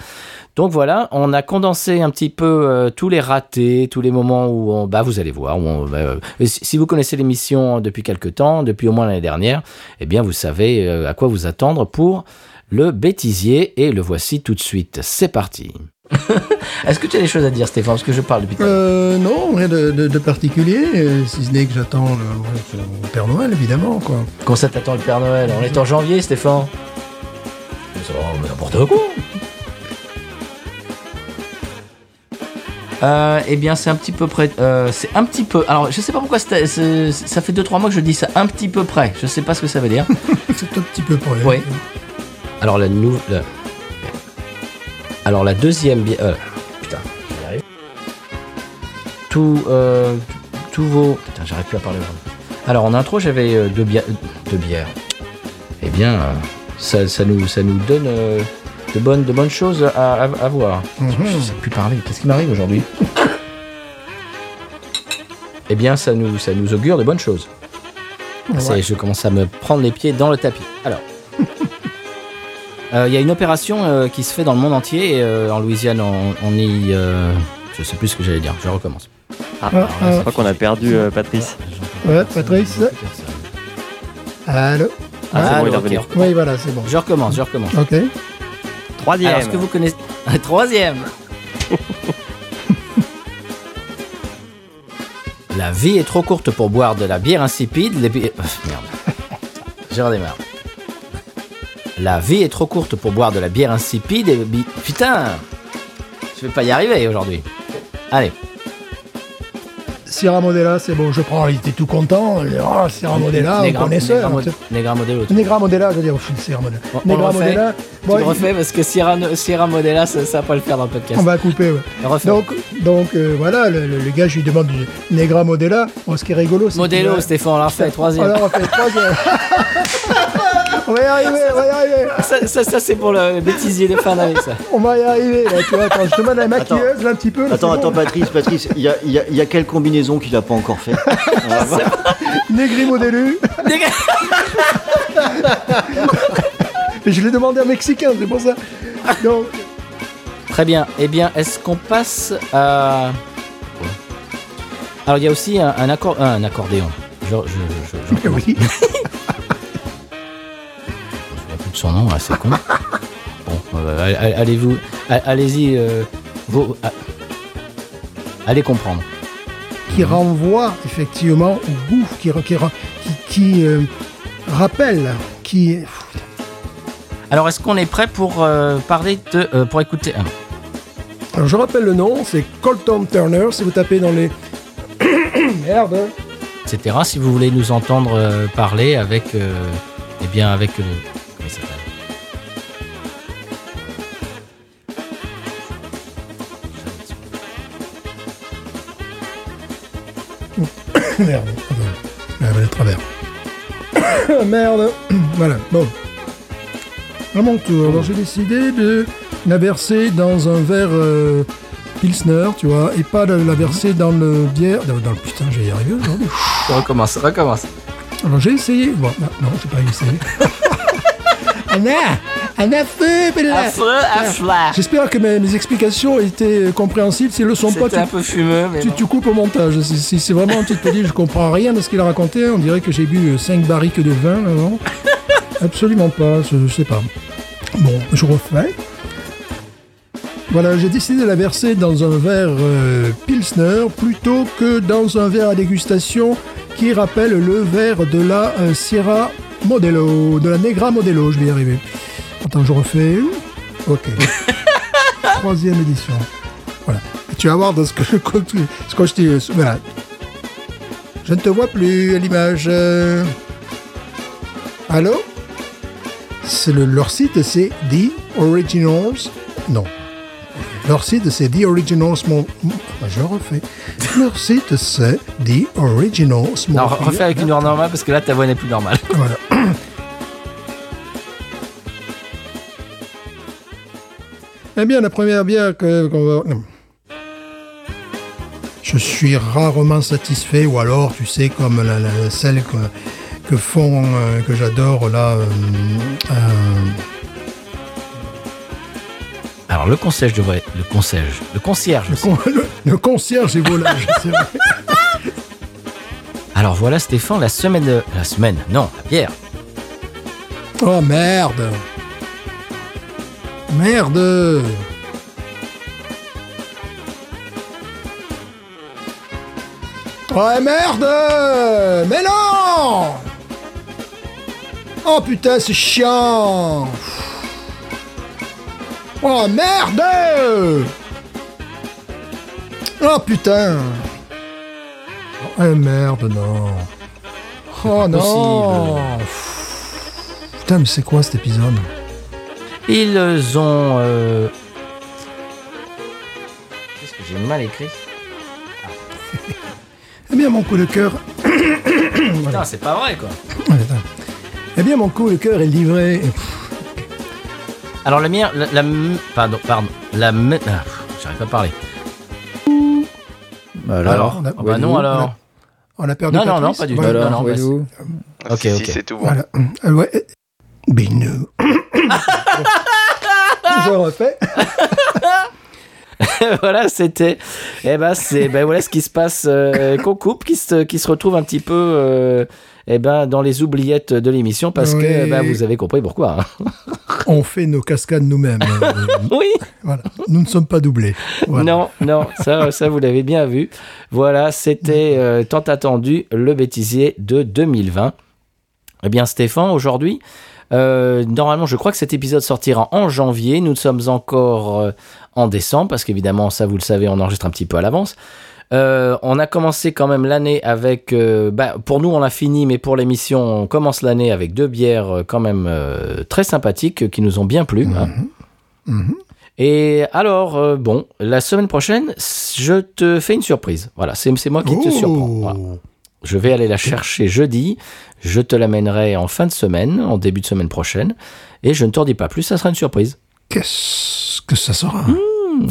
donc voilà, on a condensé un petit peu euh, tous les ratés, tous les moments où on, bah vous allez voir. bah, euh, si vous connaissez l'émission depuis quelque temps, depuis au moins l'année dernière, eh bien vous savez euh, à quoi vous attendre pour le bêtisier et le voici tout de suite. C'est parti. Est-ce que tu as des choses à dire, Stéphane Parce que je parle depuis. tout à l'heure? Euh, non, rien de, de- de particulier, euh, si ce n'est que j'attends le, le Père Noël, évidemment, quoi. Quand ça t'attend le Père Noël? On est en janvier, Stéphane. Ça va, mais n'importe quoi. Euh, eh bien, c'est un petit peu près. euh, c'est un petit peu. Alors, je sais pas pourquoi c'est- c'est- ça fait 2-3 mois que je dis ça un petit peu près. Je sais pas ce que ça veut dire. C'est un petit peu près. Oui. Alors, la nouvelle. Alors, la deuxième bière. euh, putain, j'y arrive. Tout. Euh, tous vos. Putain, j'arrive plus à parler. vraiment. Alors, en intro, j'avais euh, deux, bières deux bières. Eh bien, euh, ça, ça, nous, ça nous donne de, bonnes, de bonnes choses à, à, à voir. Mhm. Je sais plus parler. Qu'est-ce qui m'arrive aujourd'hui? Eh bien, ça nous, ça nous augure de bonnes choses. Ouais. Je commence à me prendre les pieds dans le tapis. Alors, il y a une opération euh, qui se fait dans le monde entier. et, euh, en Louisiane, on, on y. euh, je sais plus ce que j'allais dire. Je recommence. Ah, Ah, ah. je crois qu'on a perdu euh, Patrice. Ouais, Patrice Allô Ah, bon. Oui, voilà, c'est bon. Je recommence, je recommence. Ok. Troisième. Alors, est-ce que vous connaissez. Troisième La vie est trop courte pour boire de la bière insipide. Les bi- Euh, merde. Je redémarre. La vie est trop courte pour boire de la bière insipide et. bi- Putain Je vais pas y arriver aujourd'hui. Allez. Sierra Modella, c'est bon, je prends. Il était tout content. Ah, Sierra Modella, on. Negra hein, tu. Negra Modelo. tu- Negra Modella, je veux dire, Sierra Modella. On- on Negra refait Modella. Tu bon, le il- refais parce que Sierra, Sierra Modella, ça, ça va pas le faire dans le podcast. on va couper, ouais. Donc, donc euh, voilà, le, le- le gars, je lui demande du Negra Modella. Bon, ce qui est rigolo, c'est. Va- Stéphane, on l'a refait, troisième. On fait troisième. on va y arriver, on va y arriver. Ça, ça, ça, c'est pour le bêtisier de fin d'année, ça. On va y arriver. Là, tu vois, attends, je demande à la maquilleuse, là, un petit peu. là, Attends, attends, bon. Patrice, Patrice, il y a, il y a- il y a quelle combinaison qu'il n'a pas encore fait? On va voir. Modelu. Et je l'ai demandé à un Mexicain, c'est pour ça. Donc, Très bien. Eh bien, est-ce qu'on passe à. Alors, il y a aussi un, un, accor- un accordéon. Je, je, je, je- je- oui. Son nom, c'est con. Bon, euh, allez- allez-vous. Allez-y. euh, vous- allez comprendre. qui renvoie effectivement au goût, qui, qui, qui, euh, rappelle, qui. Alors, est-ce qu'on est prêt pour euh, parler de. euh, pour écouter. Alors je rappelle le nom, c'est Colton Turner. Si vous tapez dans les. Merde. etc. Si vous voulez nous entendre parler avec, eh bien avec Merde. Elle va travers. Merde. voilà. Bon. À mon tour. Alors j'ai décidé de la verser dans un verre euh, Pilsner, tu vois, et pas de la verser dans le bière. Dans, dans le putain, je vais y arriver aujourd'hui. Recommence, recommence. Alors j'ai essayé. Bon, non j'ai pas essayé. Anna Anna. J'espère que mes, mes explications étaient compréhensibles. Si elles le sont pas, tu, un peu fumeux, mais tu, coupes au montage. Si, si c'est vraiment, tu te dis, je comprends rien de ce qu'il a raconté. On dirait que j'ai bu 5 barriques de vin avant. Absolument pas, je, je sais pas. Bon, je refais. Voilà, j'ai décidé de la verser dans un verre euh, Pilsner plutôt que dans un verre à dégustation qui rappelle le verre de la euh, Sierra Modelo, de la Negra Modelo, je vais y arriver. Attends, je refais. Ok. Troisième édition. Voilà. Tu vas voir dans ce que, ce que je t'ai... Voilà. Je ne te vois plus à l'image. euh. Allô? C'est le, leur site, c'est The Originals. Non. Leur site, c'est The Originals. Mon, je refais. Leur site, c'est The Originals. Non, refais avec une voix normale parce que là ta voix n'est plus normale. Voilà. Eh bien, la première bière que qu'on va. non. Je suis rarement satisfait, ou alors, tu sais, comme la, la- celle que, que font, euh, que j'adore là. euh, euh, Alors le concierge de voie- le concierge, le concierge. le, con- le- le concierge et volage, c'est vrai. Alors voilà Stéphane, la semaine de la semaine, non, la bière. Oh merde Merde. Ouais merde. Mais non. Oh putain c'est chiant. Oh merde. Oh putain. Oh merde non. Oh non. Putain mais c'est quoi cet épisode? Ils ont. euh, Qu'est-ce que j'ai mal écrit Eh bien mon coup de cœur Putain, c'est pas vrai quoi. Eh bien, mon coup de cœur est livré. Alors la mienne, la, pardon, pardon, la ah, j'arrive pas à parler. Alors, on a- ah bah non alors. On a perdu Non, non, Patrice. non, pas du tout. Voilà. Non, non, bah. Ok, si, ok. si, c'est tout bon. Voilà. Euh, ouais. euh, Binou. Je refais. voilà, c'était. Eh ben, c'est. Ben voilà ce qui se passe. euh, qu'on coupe, qui se, qui se retrouve un petit peu. euh, eh ben, dans les oubliettes de l'émission parce Oui. que ben, vous avez compris pourquoi. hein. On fait nos cascades nous-mêmes. Oui. voilà. Nous ne sommes pas doublés. Voilà. Non, non, ça, ça vous l'avez bien vu. Voilà, c'était euh, tant attendu le bêtisier de 2020. Eh bien, Stéphane, aujourd'hui, euh, normalement, je crois que cet épisode sortira en janvier. Nous sommes encore euh, en décembre, parce qu'évidemment, ça, vous le savez, on enregistre un petit peu à l'avance. Euh, on a commencé quand même l'année avec, bah, pour nous on l'a fini, mais pour l'émission on commence l'année avec deux bières quand même très sympathiques qui nous ont bien plu. hein. Et alors, euh, bon, la semaine prochaine, je te fais une surprise. Voilà, c'est moi qui te surprends. Voilà. Je vais aller la chercher jeudi. Je te l'amènerai en fin de semaine, en début de semaine prochaine. Et je ne t'en dis pas plus, ça sera une surprise. Qu'est-ce que ça sera?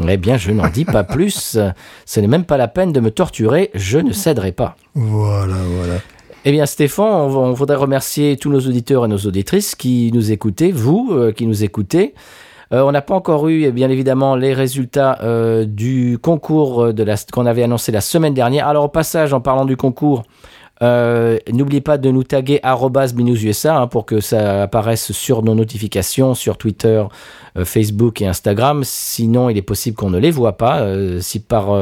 Eh bien, je n'en dis pas plus. Ce n'est même pas la peine de me torturer. Je ne céderai pas. Voilà, voilà. Eh bien, Stéphane, on, on voudrait remercier tous nos auditeurs et nos auditrices qui nous écoutaient, vous euh, qui nous écoutez. Euh, on n'a pas encore eu, eh bien évidemment, les résultats euh, du concours euh, qu'on avait annoncé la semaine dernière. Alors, au passage, en parlant du concours, n'oubliez pas de nous taguer binoususa hein, pour que ça apparaisse sur nos notifications sur Twitter, Facebook et Instagram. Sinon, il est possible qu'on ne les voit pas. si par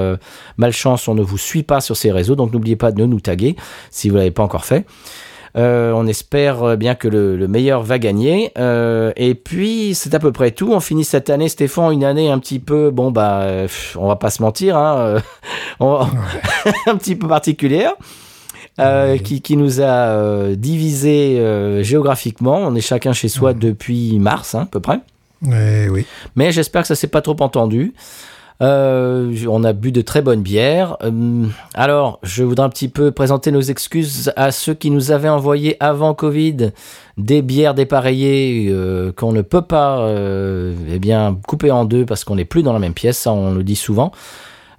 malchance on ne vous suit pas sur ces réseaux, donc n'oubliez pas de nous taguer si vous l'avez pas encore fait. Euh, on espère euh, bien que le, le meilleur va gagner. Euh, et puis, c'est à peu près tout. On finit cette année, Stéphane, une année un petit peu, bon, bah, pff, on va pas se mentir, hein, on- un petit peu particulière. euh, qui, qui nous a euh, divisé euh, géographiquement. On est chacun chez soi depuis mars, hein, à peu près. Eh oui. Mais j'espère que ça s'est pas trop entendu. Euh, on a bu de très bonnes bières. Euh, alors, je voudrais un petit peu présenter nos excuses à ceux qui nous avaient envoyé avant Covid des bières dépareillées euh, qu'on ne peut pas eh bien couper en deux parce qu'on n'est plus dans la même pièce. Ça, on le dit souvent.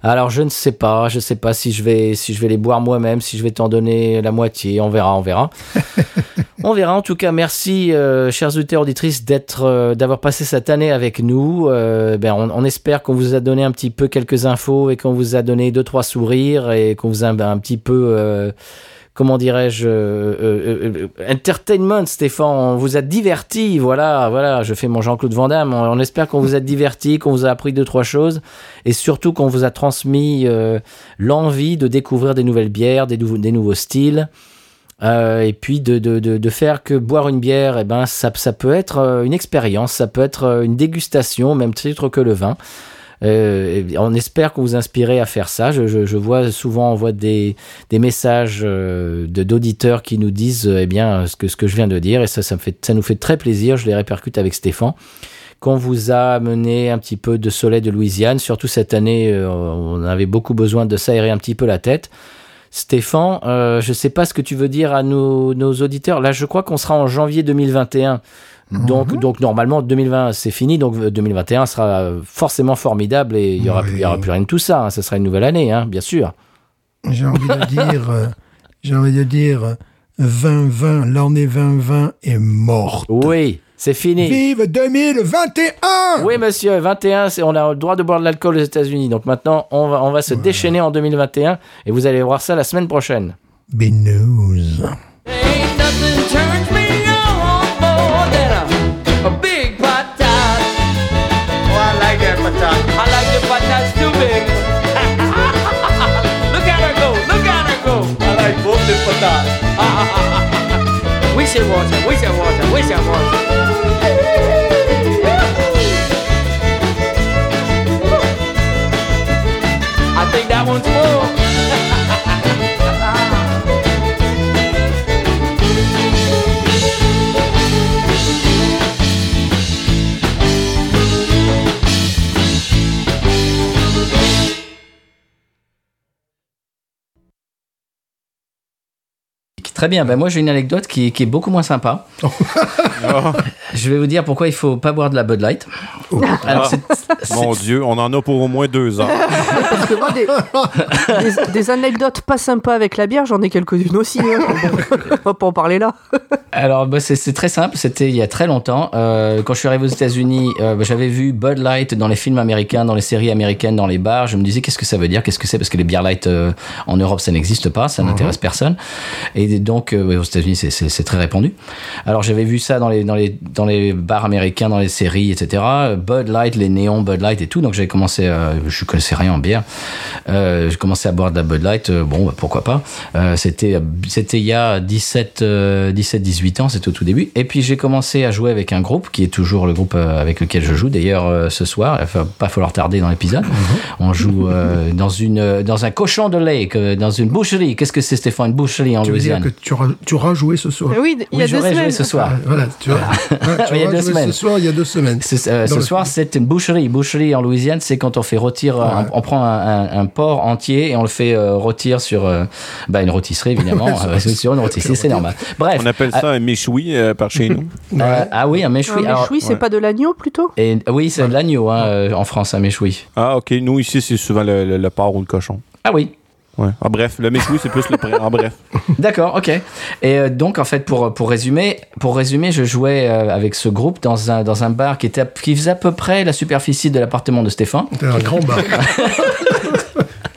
Alors je ne sais pas, je sais pas si je vais si je vais les boire moi-même, si je vais t'en donner la moitié, on verra, on verra. on verra. En tout cas, merci, euh, chers auditeurs auditrices, d'être euh, d'avoir passé cette année avec nous. Euh, ben, on, on espère qu'on vous a donné un petit peu quelques infos et qu'on vous a donné deux trois sourires et qu'on vous a un, un petit peu euh, comment dirais-je, euh, euh, euh, entertainment, Stéphane. On vous a diverti, voilà, voilà. Je fais mon Jean-Claude Van Damme. On, espère qu'on vous a diverti, qu'on vous a appris deux trois choses, et surtout qu'on vous a transmis l'envie de découvrir des nouvelles bières, des, nouveaux- styles. Et puis de, faire que boire une bière, eh ben, ça, ça peut être une expérience, ça peut être une dégustation, même titre que le vin. Euh, on espère que vous inspirez à faire ça. Je, vois souvent, on voit des, messages euh, d'auditeurs qui nous disent, euh, eh bien, ce que ce que je viens de dire, et ça, ça nous fait très plaisir. Je les répercute avec Stéphane. Qu'on vous a amené un petit peu de soleil de Louisiane, surtout cette année, euh, on avait beaucoup besoin de s'aérer un petit peu la tête. Stéphane, je sais pas ce que tu veux dire à nos auditeurs. Là, je crois qu'on sera en janvier 2021. Donc, donc normalement 2020 c'est fini, donc euh, 2021 sera euh, forcément formidable et il y aura, Oui. aura plus rien de tout ça. hein. Ce sera une nouvelle année, hein, bien sûr. J'ai envie de dire, euh, j'ai envie de dire, euh, 2020, l'année 2020 est morte. Oui, c'est fini. Vive 2021 Oui, monsieur, 21, c'est- on a le droit de boire de l'alcool aux États-Unis. Donc maintenant, on va, on va se déchaîner en 2021 et vous allez voir ça la semaine prochaine. Binous. Ain't big. look at her go, look at her go. I like both the patats. we should watch her, we should watch her, we should watch her. I think that one's full. Très bien, ben moi j'ai une anecdote qui, qui est beaucoup moins sympa. Je vais vous dire pourquoi il faut pas boire de la Bud Light. Alors, c'est- c'est- Mon Dieu, on en a pour au moins deux ans. Parce que moi, des, des- des anecdotes pas sympas avec la bière, j'en ai quelques-unes aussi. hein. Bon, on va pas en parler là. Alors, bah, c'est très simple. C'était il y a très longtemps. Euh, quand je suis arrivé aux États-Unis, euh, bah, j'avais vu Bud Light dans les films américains, dans les séries américaines, dans les bars. Je me disais, qu'est-ce que ça veut dire? Qu'est-ce que c'est? Parce que les beer light euh, en Europe, ça n'existe pas, ça n'intéresse personne. Et donc, euh, aux États-Unis, c'est- très répandu. Alors, j'avais vu ça dans les, dans, les, dans les bars américains, dans les séries, etc. Bud Light, les néons Bud Light et tout. Donc, j'avais commencé, à, je connaissais rien en bière. Euh, j'ai commencé à boire de la Bud Light. euh, bon, bah, pourquoi pas. Euh, c'était, il y a 17, euh, 17, 18 ans, c'était au tout début. Et puis, j'ai commencé à jouer avec un groupe qui est toujours le groupe euh, avec lequel je joue. D'ailleurs, ce soir, il va pas falloir tarder dans l'épisode. On joue dans une, dans un cochon de lait, dans une boucherie. Qu'est-ce que c'est, Stéphane, une boucherie en Louisiane? Tu auras, tu auras joué ce soir oui, il y a Oui, deux j'aurais joué semaines. ce soir. Ah, Voilà, tu vois. Ah, tu Il y a auras deux joué semaines. ce soir, il y a deux semaines. Ce, euh, ce soir, c'est une boucherie. Boucherie en Louisiane, c'est quand on fait rôtir, un- on, prend un, un- un porc entier et on le fait euh, rôtir sur euh, bah, une rôtisserie, évidemment. Euh, sur une rôtisserie, c'est normal. Bref. On appelle ça un méchoui euh, par chez nous. euh, ah oui, un méchoui. Un méchoui, c'est ouais. pas de l'agneau plutôt? Et, oui, c'est de l'agneau hein, euh, en France, un méchoui. Ah, ok. Nous, ici, c'est souvent le porc ou le cochon. Ah oui. Ouais. Ah, bref, le méchoui, c'est plus le pré. En bref. D'accord, ok. Et euh, donc en fait pour pour résumer, pour résumer, je jouais euh, avec ce groupe dans un dans un bar qui était à- qui faisait à peu près la superficie de l'appartement de Stéphane. C'est un grand bar.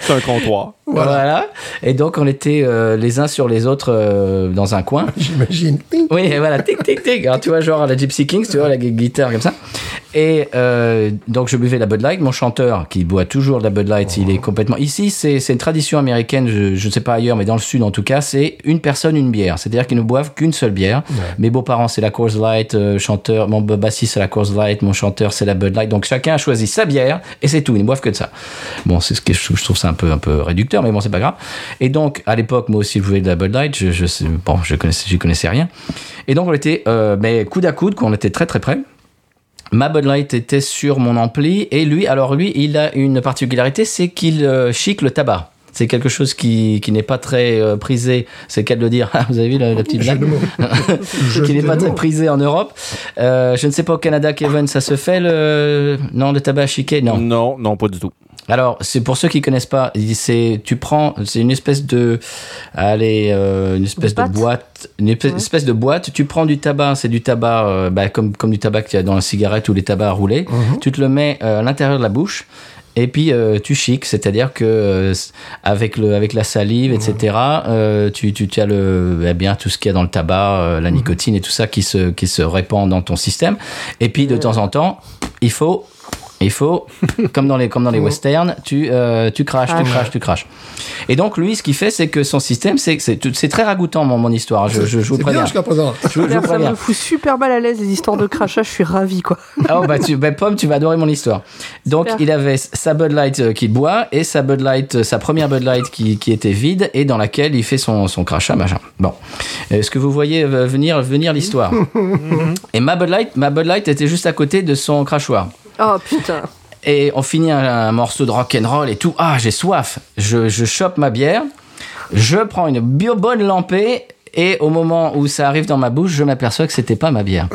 C'est un comptoir. Voilà. Et donc on était euh, les uns sur les autres euh, dans un coin. J'imagine. Oui, et voilà, tic tic tic. Alors tu vois genre la Gypsy Kings, tu vois la gu- guitare comme ça. Et euh, donc je buvais la Bud Light. Mon chanteur qui boit toujours de la Bud Light, il est complètement. Ici c'est une tradition américaine. Je je sais pas ailleurs, mais dans le sud en tout cas, c'est une personne une bière. C'est-à-dire qu'ils ne boivent qu'une seule bière. Mes beaux-parents c'est la Coors Light, euh, chanteur, mon bassiste c'est la Coors Light, mon chanteur c'est la Bud Light. Donc chacun a choisi sa bière et c'est tout. Ils ne boivent que de ça. Bon, c'est ce que je, je trouve ça un peu un peu réducteur, mais bon c'est pas grave. Et donc à l'époque moi aussi je buvais de la Bud Light. Je, je bon je connaissais connaissais rien. Et donc on était euh, mais coude à coude, qu'on était très très près. Ma Bud Light était sur mon ampli et lui, alors lui, il a une particularité, c'est qu'il euh, chic le tabac. C'est quelque chose qui, qui n'est pas très euh, prisé, c'est le cas de le dire. Ah, Vous avez vu la, la petite blague? Qui n'est pas très prisé en Europe. Euh, je ne sais pas au Canada, Kevin, ça se fait le non le tabac chiqué? Non. Non, non, pas du tout. Alors, c'est pour ceux qui connaissent pas, c'est tu prends, c'est une espèce de, allez, euh, une espèce de Boîte. boîte, une espèce, Ouais. de boîte. Tu prends du tabac, c'est du tabac, euh, bah, comme comme du tabac qu'il y a dans la cigarette ou les tabacs à rouler. Tu te le mets euh, à l'intérieur de la bouche. Et puis euh, tu chiques, c'est-à-dire que euh, avec le avec la salive, etc. euh, tu tu as le eh bien tout ce qu'il y a dans le tabac, la nicotine et tout ça qui se qui se répand dans ton système. Et puis de temps en temps, il faut il faut, comme dans les, comme dans les westerns, tu, euh, tu craches, tu craches, tu craches. Et donc, lui, ce qu'il fait, c'est que son système, c'est très ragoûtant, mon, mon histoire. Je, je, je vous préviens. jusqu'à présent. Je, vous- je vous Ça me fout super mal à l'aise les histoires de crachat, je suis ravie quoi. Ah, oh, bah, tu, bah, Pomme, tu vas adorer mon histoire. Donc, Super. il avait sa Bud Light euh, qu'il boit et sa Bud Light, euh, sa première Bud Light qui, qui était vide et dans laquelle il fait son, son crachat, machin. Bon. Est-ce que vous voyez euh, venir, venir l'histoire? Et ma Bud Light, ma Bud Light était juste à côté de son crachoir. Oh putain. Et on finit un, un morceau de rock and roll et tout. Ah, j'ai soif. Je, je chope ma bière. Je prends une bonne lampée. Et au moment où ça arrive dans ma bouche, je m'aperçois que c'était pas ma bière.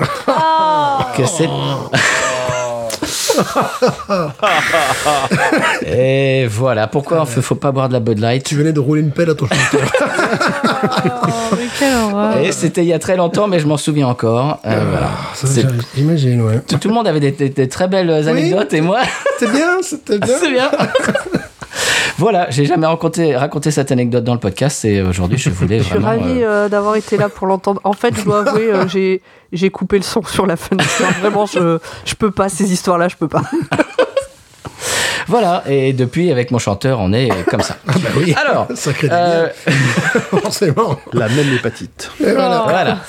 que c'est. et voilà. Pourquoi il faut pas boire de la Bud Light Tu venais de rouler une pelle à ton chanteur. Oh. Et c'était il y a très longtemps, mais je m'en souviens encore. Euh, voilà. C'est- J'imagine, ouais. Tout, tout le monde avait des, des- des très belles anecdotes et moi, C'était bien, c'était bien. c'est bien. Voilà, j'ai jamais raconté, raconté cette anecdote dans le podcast et aujourd'hui je voulais Je suis vraiment. ravie euh, euh, d'avoir été là pour l'entendre. En fait, je dois avouer, euh, j'ai j'ai coupé le son sur la fin de l'histoire. Vraiment, je je peux pas ces histoires-là, je peux pas. Voilà, et depuis avec mon chanteur, on est comme ça. Ah bah oui. Alors, Sacré euh, délire, forcément. La même hépatite. Et voilà. voilà.